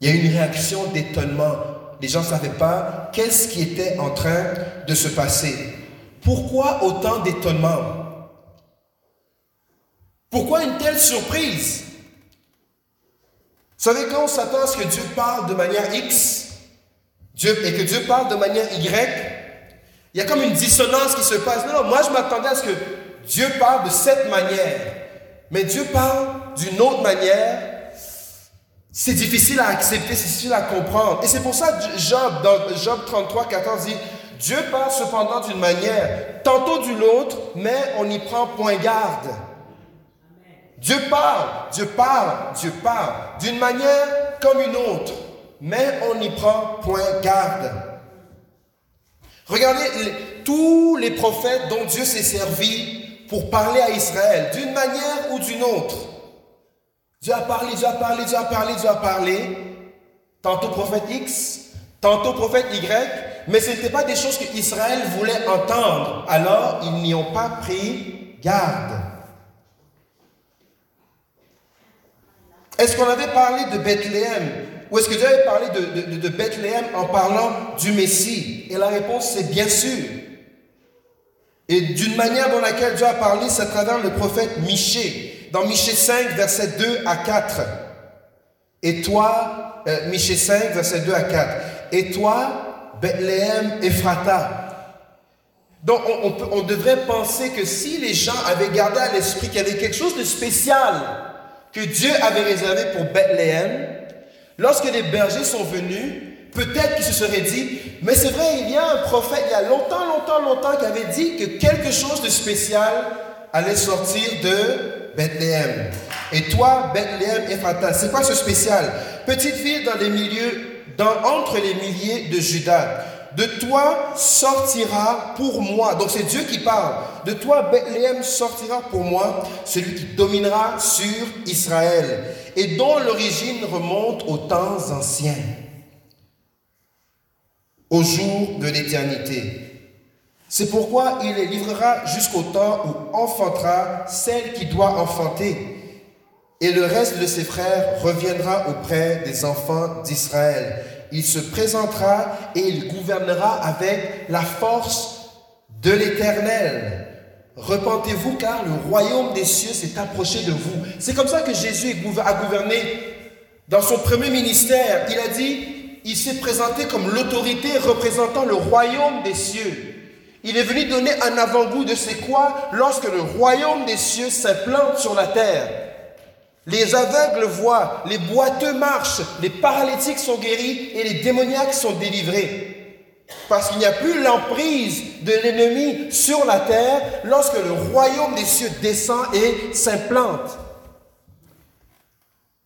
Il y a eu une réaction d'étonnement. Les gens ne savaient pas qu'est-ce qui était en train de se passer. Pourquoi autant d'étonnement? Pourquoi une telle surprise? Vous savez, quand on s'attend à ce que Dieu parle de manière X, et que Dieu parle de manière Y, il y a comme une dissonance qui se passe. Non, non, moi je m'attendais à ce que Dieu parle de cette manière. Mais Dieu parle d'une autre manière. C'est difficile à accepter, c'est difficile à comprendre. Et c'est pour ça Job, dans Job 33, 14 dit, Dieu parle cependant d'une manière, tantôt d'une autre, mais on y prend point garde. Dieu parle, Dieu parle, Dieu parle, d'une manière comme une autre mais on n'y prend point garde. Regardez tous les prophètes dont Dieu s'est servi pour parler à Israël, d'une manière ou d'une autre. Dieu a parlé, Dieu a parlé, Dieu a parlé, Dieu a parlé. Tantôt prophète X, tantôt prophète Y, Mais ce n'était pas des choses que Israël voulait entendre. Alors, ils n'y ont pas pris garde. Est-ce qu'on avait parlé de Bethléem? Ou est-ce que Dieu avait parlé de, de Bethléem en parlant du Messie? Et la réponse, c'est bien sûr. Et d'une manière dans laquelle Dieu a parlé, c'est à travers le prophète Michée. Dans Michée 5, versets 2 à 4. Et toi, euh, Michée 5, versets 2 à 4. Et toi, Bethléem, Ephrata. Donc on, on, devrait penser que si les gens avaient gardé à l'esprit qu'il y avait quelque chose de spécial que Dieu avait réservé pour Bethléem, lorsque les bergers sont venus, peut-être qu'ils se seraient dit, mais c'est vrai, il y a un prophète il y a longtemps, longtemps, longtemps qui avait dit que quelque chose de spécial allait sortir de Bethléem. Et toi, Bethléem, Ephrata, c'est quoi ce spécial? Petite ville dans les milieux, dans, entre les milliers de Judas. De toi sortira pour moi. Donc c'est Dieu qui parle. De toi, Bethléem sortira pour moi celui qui dominera sur Israël et dont l'origine remonte aux temps anciens au jour de l'éternité. C'est pourquoi il les livrera jusqu'au temps où enfantera celle qui doit enfanter. Et le reste de ses frères reviendra auprès des enfants d'Israël. Il se présentera et il gouvernera avec la force de l'Éternel. Repentez-vous car le royaume des cieux s'est approché de vous. C'est comme ça que Jésus a gouverné dans son premier ministère. Il a dit, il s'est présenté comme l'autorité représentant le royaume des cieux. Il est venu donner un avant-goût de c'est quoi lorsque le royaume des cieux s'implante sur la terre. Les aveugles voient, les boiteux marchent, les paralytiques sont guéris et les démoniaques sont délivrés. Parce qu'il n'y a plus l'emprise de l'ennemi sur la terre lorsque le royaume des cieux descend et s'implante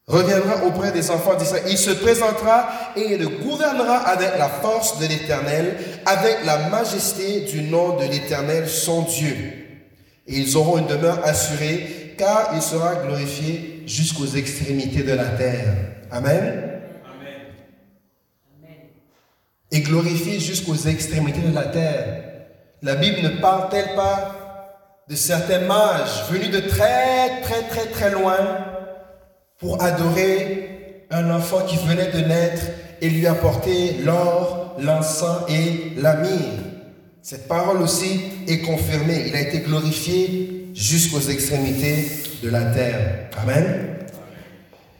reviendra auprès des enfants d'Israël. Il se présentera et il gouvernera avec la force de l'Éternel, avec la majesté du nom de l'Éternel, son Dieu. Et ils auront une demeure assurée, car il sera glorifié jusqu'aux extrémités de la terre. Amen. Et glorifié jusqu'aux extrémités de la terre. La Bible ne parle-t-elle pas de certains mages venus de très, très, très, très loin pour adorer un enfant qui venait de naître et lui apporter l'or, l'encens et la myrrhe. Cette parole aussi est confirmée. Il a été glorifié jusqu'aux extrémités de la terre. Amen.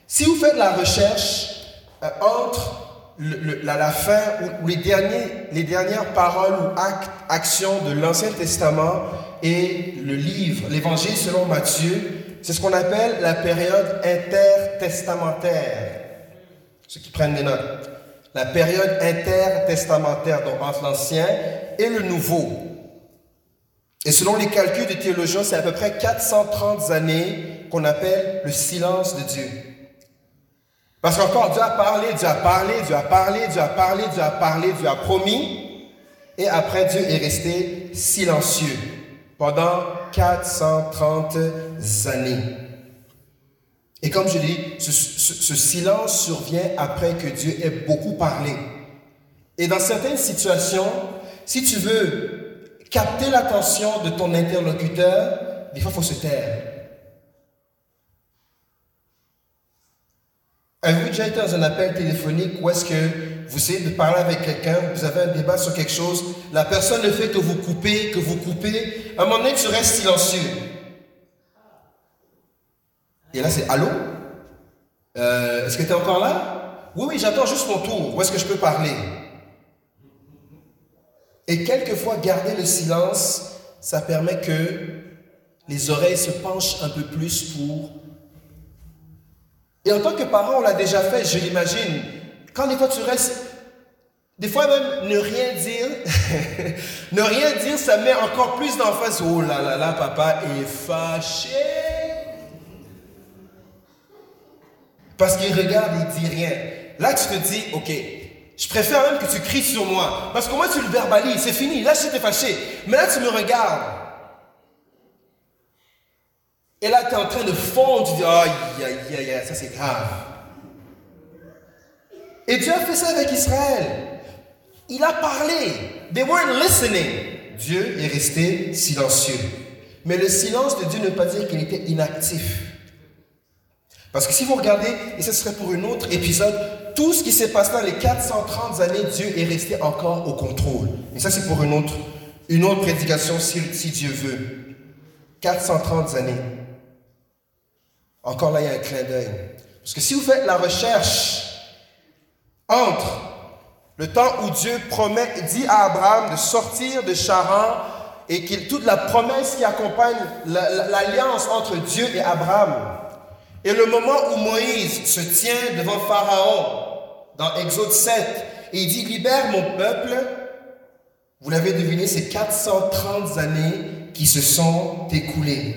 Si vous faites la recherche euh, entre la, fin ou, les, derniers, les dernières paroles ou actes, actions de l'Ancien Testament et le livre, l'Évangile selon Matthieu, c'est ce qu'on appelle la période intertestamentaire. Ceux qui prennent des notes. La période intertestamentaire, donc entre l'Ancien et le Nouveau. Et selon les calculs des théologiens, c'est à peu près 430 années qu'on appelle le silence de Dieu. Parce qu'encore, Dieu a parlé, Dieu a parlé, Dieu a parlé, Dieu a parlé, Dieu a parlé, Dieu a promis. Et après, Dieu est resté silencieux pendant 430 années. Et comme je dis, ce, ce, silence survient après que Dieu ait beaucoup parlé. Et dans certaines situations, si tu veux capter l'attention de ton interlocuteur, des fois, il faut se taire. Avez-vous déjà été dans un appel téléphonique où est-ce que vous essayez de parler avec quelqu'un, vous avez un débat sur quelque chose, la personne ne fait que vous couper, que vous coupez, à un moment donné, tu restes silencieux. Et là, c'est Allô? Euh, Est-ce que tu es encore là? Oui, oui, j'attends juste mon tour. Où est-ce que je peux parler? Et quelquefois, garder le silence, ça permet que les oreilles se penchent un peu plus pour. Et en tant que parent, on l'a déjà fait, je l'imagine. Quand des fois tu restes, des fois même ne rien dire, ne rien dire, ça met encore plus d'emphase. Oh là là là, papa est fâché. Parce qu'il regarde, il dit rien. Là, tu te dis, ok, je préfère même que tu cries sur moi. Parce que moi, tu le verbalises, c'est fini. Là, j'étais fâché. Mais là, tu me regardes. Et là, tu es en train de fondre, tu dis, aïe, aïe, aïe, ça c'est grave. Et Dieu a fait ça avec Israël. il a parlé. They weren't listening. Dieu est resté silencieux. Mais le silence de Dieu ne veut pas dire qu'il était inactif. Parce que si vous regardez, et ce serait pour un autre épisode, tout ce qui s'est passé dans les 430 années, Dieu est resté encore au contrôle. Mais ça, c'est pour une autre, une autre prédication si, si Dieu veut. 430 années. Encore là, il y a un clin d'œil. Parce que si vous faites la recherche entre le temps où Dieu promet, dit à Abraham de sortir de Charan et qu'il, toute la promesse qui accompagne l'alliance entre Dieu et Abraham, et le moment où Moïse se tient devant Pharaon, dans Exode 7, et il dit, libère mon peuple, vous l'avez deviné, c'est 430 années qui se sont écoulées.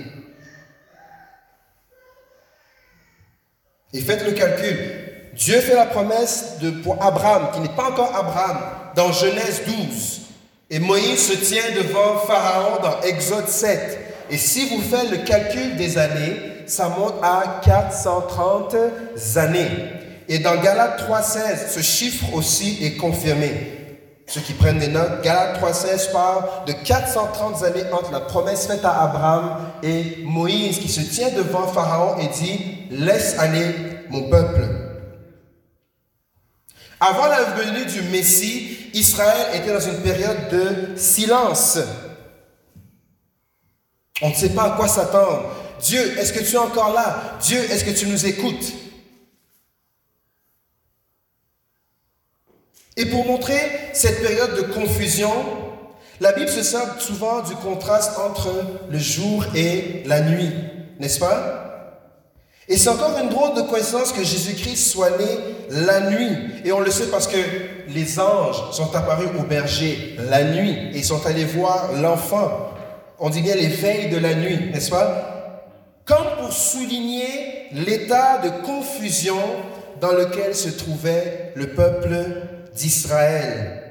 Et faites le calcul. Dieu fait la promesse pour Abraham, qui n'est pas encore Abraham, dans Genèse 12. Et Moïse se tient devant Pharaon dans Exode 7. Et si vous faites le calcul des années, ça monte à 430 années. Et dans Galates 3.16, ce chiffre aussi est confirmé. Ceux qui prennent des notes, Galates 3.16 parle de 430 années entre la promesse faite à Abraham et Moïse qui se tient devant Pharaon et dit, laisse aller mon peuple. Avant la venue du Messie, Israël était dans une période de silence. On ne sait pas à quoi s'attendre. Dieu, est-ce que tu es encore là? Dieu, est-ce que tu nous écoutes? Et pour montrer cette période de confusion, la Bible se sert souvent du contraste entre le jour et la nuit, n'est-ce pas? Et c'est encore une drôle de coïncidence que Jésus-Christ soit né la nuit. Et on le sait parce que les anges sont apparus au berger la nuit et sont allés voir l'enfant. On dit bien les veilles de la nuit, n'est-ce pas? Comme pour souligner l'état de confusion dans lequel se trouvait le peuple d'Israël.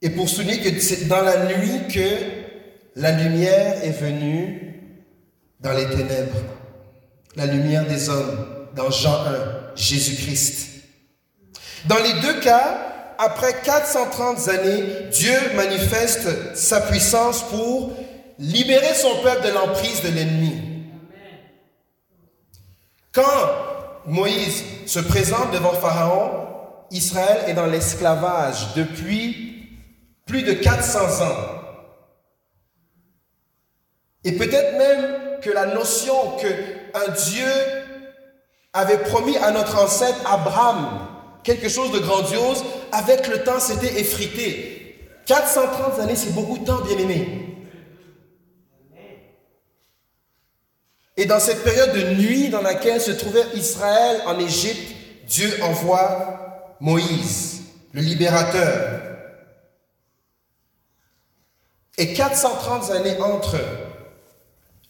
Et pour souligner que c'est dans la nuit que la lumière est venue dans les ténèbres. La lumière des hommes, dans Jean 1, Jésus-Christ. Dans les deux cas, après 430 années, Dieu manifeste sa puissance pour libérer son peuple de l'emprise de l'ennemi. Quand Moïse se présente devant Pharaon, Israël est dans l'esclavage depuis plus de 400 ans. Et peut-être même que la notion qu'un Dieu avait promis à notre ancêtre Abraham quelque chose de grandiose, avec le temps, s'était effrité. 430 années, c'est beaucoup de temps, bien aimé. Et dans cette période de nuit dans laquelle se trouvait Israël en Égypte, Dieu envoie Moïse, le libérateur. Et 430 années entre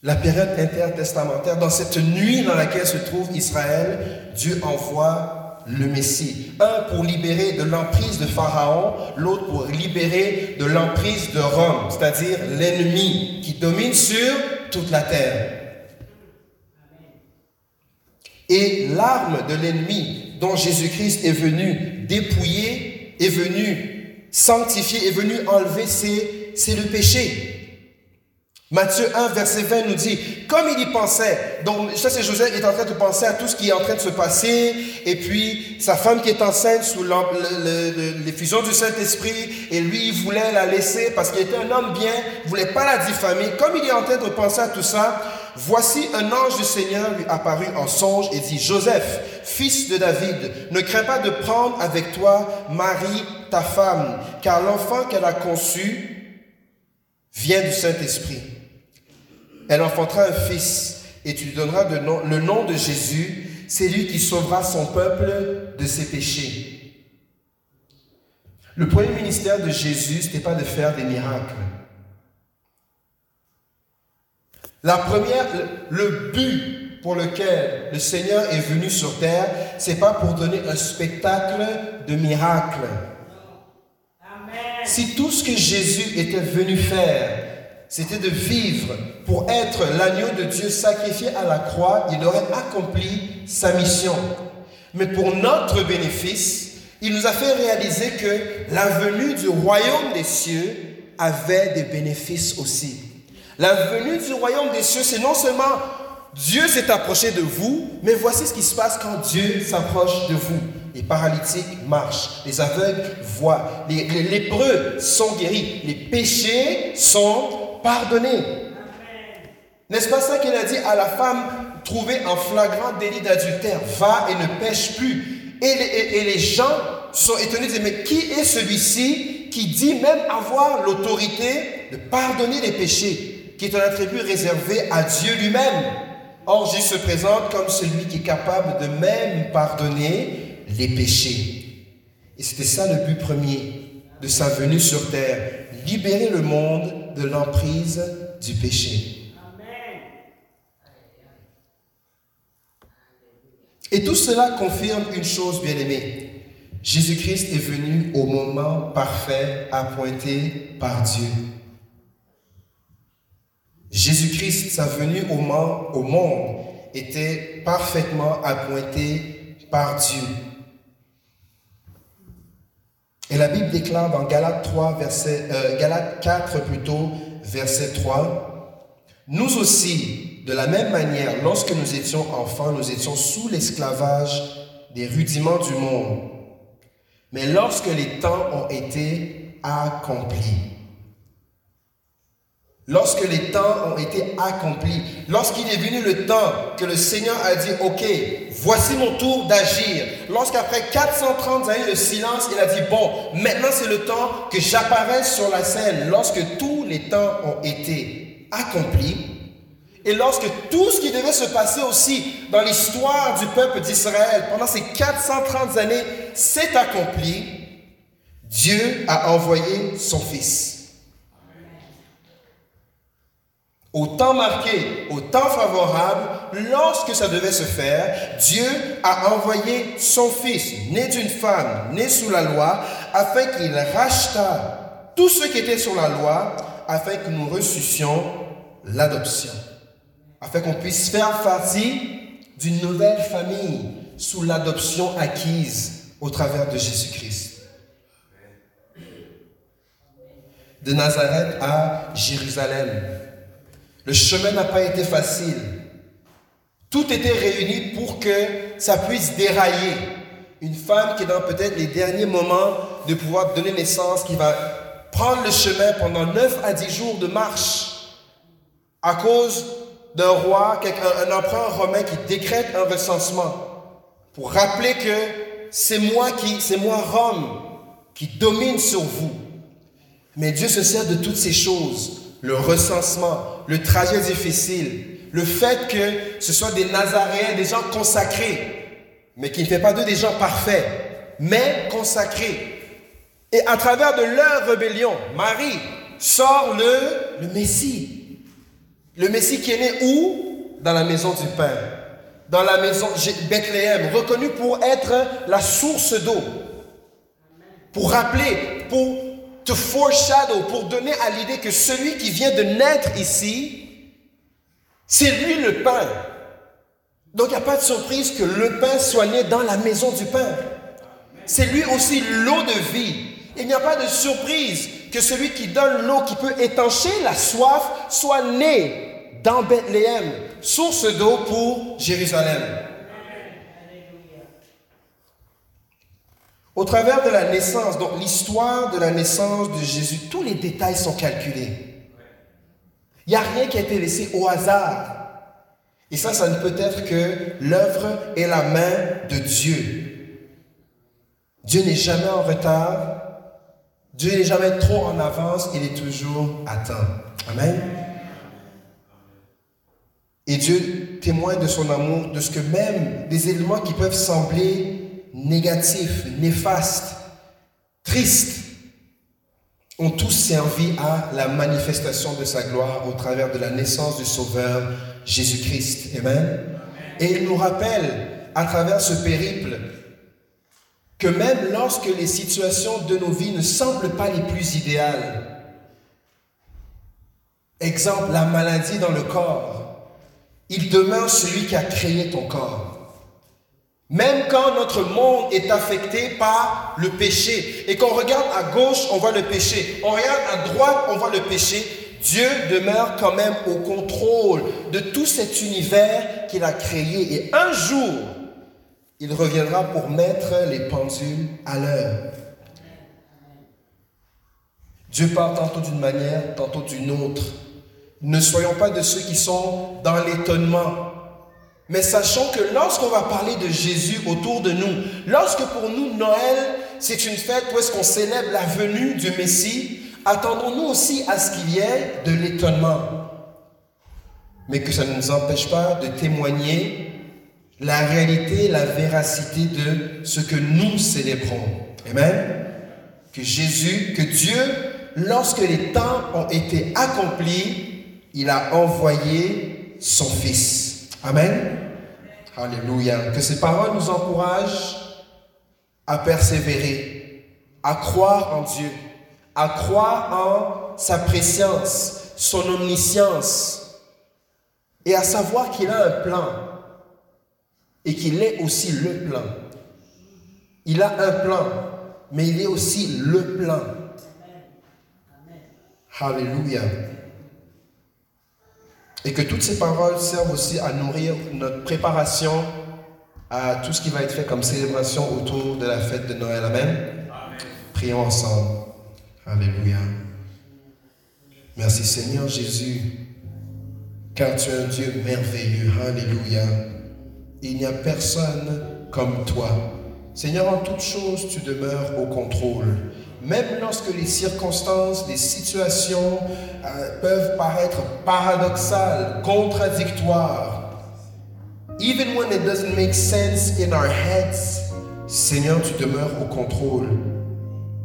la période intertestamentaire, dans cette nuit dans laquelle se trouve Israël, Dieu envoie le Messie. Un pour libérer de l'emprise de Pharaon, l'autre pour libérer de l'emprise de Rome, c'est-à-dire l'ennemi qui domine sur toute la terre. Et l'arme de l'ennemi dont Jésus-Christ est venu dépouiller, est venu sanctifier, est venu enlever, c'est le péché. Matthieu 1, verset 20 nous dit, comme il y pensait, donc ça c'est Joseph est en train de penser à tout ce qui est en train de se passer, et puis sa femme qui est enceinte sous l'effusion du Saint-Esprit, et lui il voulait la laisser parce qu'il était un homme bien, il voulait pas la diffamer. Comme il est en train de penser à tout ça, Voici un ange du Seigneur lui apparut en songe et dit, Joseph, fils de David, ne crains pas de prendre avec toi Marie, ta femme, car l'enfant qu'elle a conçu vient du Saint-Esprit. Elle enfantera un fils et tu lui donneras le nom de Jésus. C'est lui qui sauvera son peuple de ses péchés. Le premier ministère de Jésus, ce n'était pas de faire des miracles. La première, le but pour lequel le Seigneur est venu sur terre, c'est pas pour donner un spectacle de miracles. Si tout ce que Jésus était venu faire, c'était de vivre pour être l'agneau de Dieu sacrifié à la croix, il aurait accompli sa mission. Mais pour notre bénéfice, il nous a fait réaliser que la venue du royaume des cieux avait des bénéfices aussi. La venue du royaume des cieux, c'est non seulement Dieu s'est approché de vous, mais voici ce qui se passe quand Dieu s'approche de vous. Les paralytiques marchent, les aveugles voient, les, lépreux sont guéris, les péchés sont pardonnés. N'est-ce pas ça qu'il a dit à la femme trouvée en flagrant délit d'adultère? Va et ne pêche plus. Et les, et les gens sont étonnés, disent Mais qui est celui-ci qui dit même avoir l'autorité de pardonner les péchés, qui est un attribut réservé à Dieu lui-même? Or, Jésus se présente comme celui qui est capable de même pardonner les péchés. Et c'était ça le but premier de sa venue sur terre, libérer le monde l'emprise du péché. Et tout cela confirme une chose, bien aimée. Jésus-Christ est venu au moment parfait appointé par Dieu. Jésus-Christ, sa venue au monde, était parfaitement appointée par Dieu. Et la Bible déclare dans Galates 3, verset, euh, Galates 4 plutôt, verset 3, Nous aussi, de la même manière, lorsque nous étions enfants, nous étions sous l'esclavage des rudiments du monde. Mais lorsque les temps ont été accomplis, Lorsque les temps ont été accomplis, lorsqu'il est venu le temps que le Seigneur a dit, OK, voici mon tour d'agir. Lorsqu'après 430 années de silence, il a dit, bon, maintenant c'est le temps que j'apparaisse sur la scène. Lorsque tous les temps ont été accomplis, et lorsque tout ce qui devait se passer aussi dans l'histoire du peuple d'Israël pendant ces 430 années s'est accompli, Dieu a envoyé son Fils. Au temps marqué, au temps favorable, lorsque ça devait se faire, Dieu a envoyé son Fils, né d'une femme, né sous la loi, afin qu'il racheta tous ceux qui étaient sur la loi, afin que nous reçussions l'adoption, afin qu'on puisse faire partie d'une nouvelle famille sous l'adoption acquise au travers de Jésus-Christ. De Nazareth à Jérusalem, le chemin n'a pas été facile. Tout était réuni pour que ça puisse dérailler. Une femme qui est dans peut-être les derniers moments de pouvoir donner naissance, qui va prendre le chemin pendant 9 à 10 jours de marche à cause d'un roi, un, empereur romain qui décrète un recensement pour rappeler que c'est moi qui, c'est moi Rome qui domine sur vous. Mais Dieu se sert de toutes ces choses le recensement, le trajet difficile, le fait que ce soit des Nazaréens, des gens consacrés, mais qui ne fait pas d'eux des gens parfaits, mais consacrés. Et à travers de leur rébellion, Marie sort le, le Messie. Le Messie qui est né où? Dans la maison du Père. Dans la maison Bethléem, reconnu pour être la source d'eau. Pour rappeler, pour to foreshadow, pour donner à l'idée que celui qui vient de naître ici, c'est lui le pain. Donc il n'y a pas de surprise que le pain soit né dans la maison du pain. C'est lui aussi l'eau de vie. Il n'y a pas de surprise que celui qui donne l'eau qui peut étancher la soif soit né dans Bethléem, source d'eau pour Jérusalem. Au travers de la naissance, donc l'histoire de la naissance de Jésus, tous les détails sont calculés. Il n'y a rien qui a été laissé au hasard. Et ça, ça ne peut être que l'œuvre et la main de Dieu. Dieu n'est jamais en retard. Dieu n'est jamais trop en avance. Il est toujours à temps. Amen. Et Dieu témoigne de son amour, de ce que même des éléments qui peuvent sembler négatifs, néfastes, tristes, ont tous servi à la manifestation de sa gloire au travers de la naissance du Sauveur Jésus-Christ. Amen. Et il nous rappelle à travers ce périple que même lorsque les situations de nos vies ne semblent pas les plus idéales, exemple la maladie dans le corps, il demeure celui qui a créé ton corps. Même quand notre monde est affecté par le péché et qu'on regarde à gauche, on voit le péché. On regarde à droite, on voit le péché. Dieu demeure quand même au contrôle de tout cet univers qu'il a créé. Et un jour, il reviendra pour mettre les pendules à l'heure. Dieu parle tantôt d'une manière, tantôt d'une autre. Ne soyons pas de ceux qui sont dans l'étonnement. Mais sachons que lorsqu'on va parler de Jésus autour de nous, lorsque pour nous Noël, c'est une fête où est-ce qu'on célèbre la venue du Messie, attendons-nous aussi à ce qu'il y ait de l'étonnement. Mais que ça ne nous empêche pas de témoigner la réalité, la véracité de ce que nous célébrons. Amen. Que Jésus, que Dieu, lorsque les temps ont été accomplis, il a envoyé son Fils. Amen. Alléluia. Que ces paroles nous encouragent à persévérer, à croire en Dieu, à croire en sa préscience, son omniscience, et à savoir qu'il a un plan et qu'il est aussi le plan. Il a un plan, mais il est aussi le plan. Alléluia. Et que toutes ces paroles servent aussi à nourrir notre préparation à tout ce qui va être fait comme célébration autour de la fête de Noël. Amen. Prions ensemble. Alléluia. Merci Seigneur Jésus, car tu es un Dieu merveilleux. Alléluia. Il n'y a personne comme toi. Seigneur, en toutes choses, tu demeures au contrôle. Même lorsque les circonstances, les situations euh, peuvent paraître paradoxales, contradictoires. Even when it doesn't make sense in our heads, Seigneur, tu demeures au contrôle.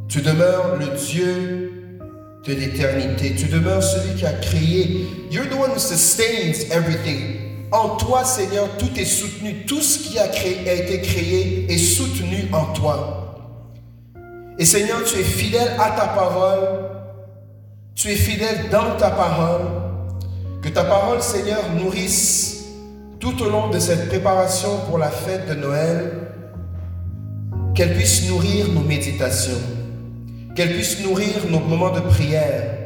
Tu demeures le Dieu de l'éternité. Tu demeures celui qui a créé. You're the one who sustains everything. En toi, Seigneur, tout est soutenu. Tout ce qui a, été créé est soutenu en toi. Et Seigneur, tu es fidèle à ta parole. Tu es fidèle dans ta parole. Que ta parole, Seigneur, nourrisse tout au long de cette préparation pour la fête de Noël. Qu'elle puisse nourrir nos méditations. Qu'elle puisse nourrir nos moments de prière.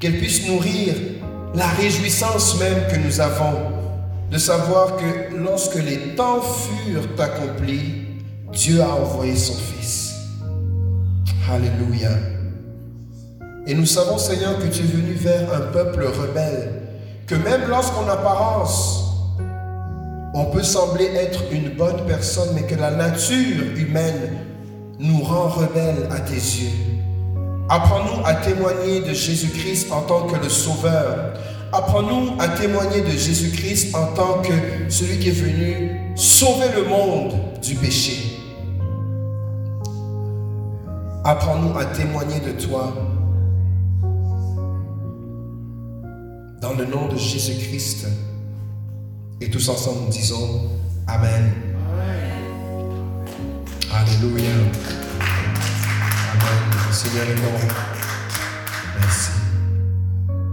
Qu'elle puisse nourrir la réjouissance même que nous avons de savoir que lorsque les temps furent accomplis, Dieu a envoyé son Fils. Alléluia. Et nous savons, Seigneur, que tu es venu vers un peuple rebelle, que même lorsqu'en apparence, on peut sembler être une bonne personne, mais que la nature humaine nous rend rebelles à tes yeux. Apprends-nous à témoigner de Jésus-Christ en tant que le Sauveur, Apprends-nous à témoigner de Jésus-Christ en tant que celui qui est venu sauver le monde du péché. Apprends-nous à témoigner de toi. Dans le nom de Jésus-Christ. Et tous ensemble nous disons Amen. Alléluia. Amen. Seigneur est bon. Merci.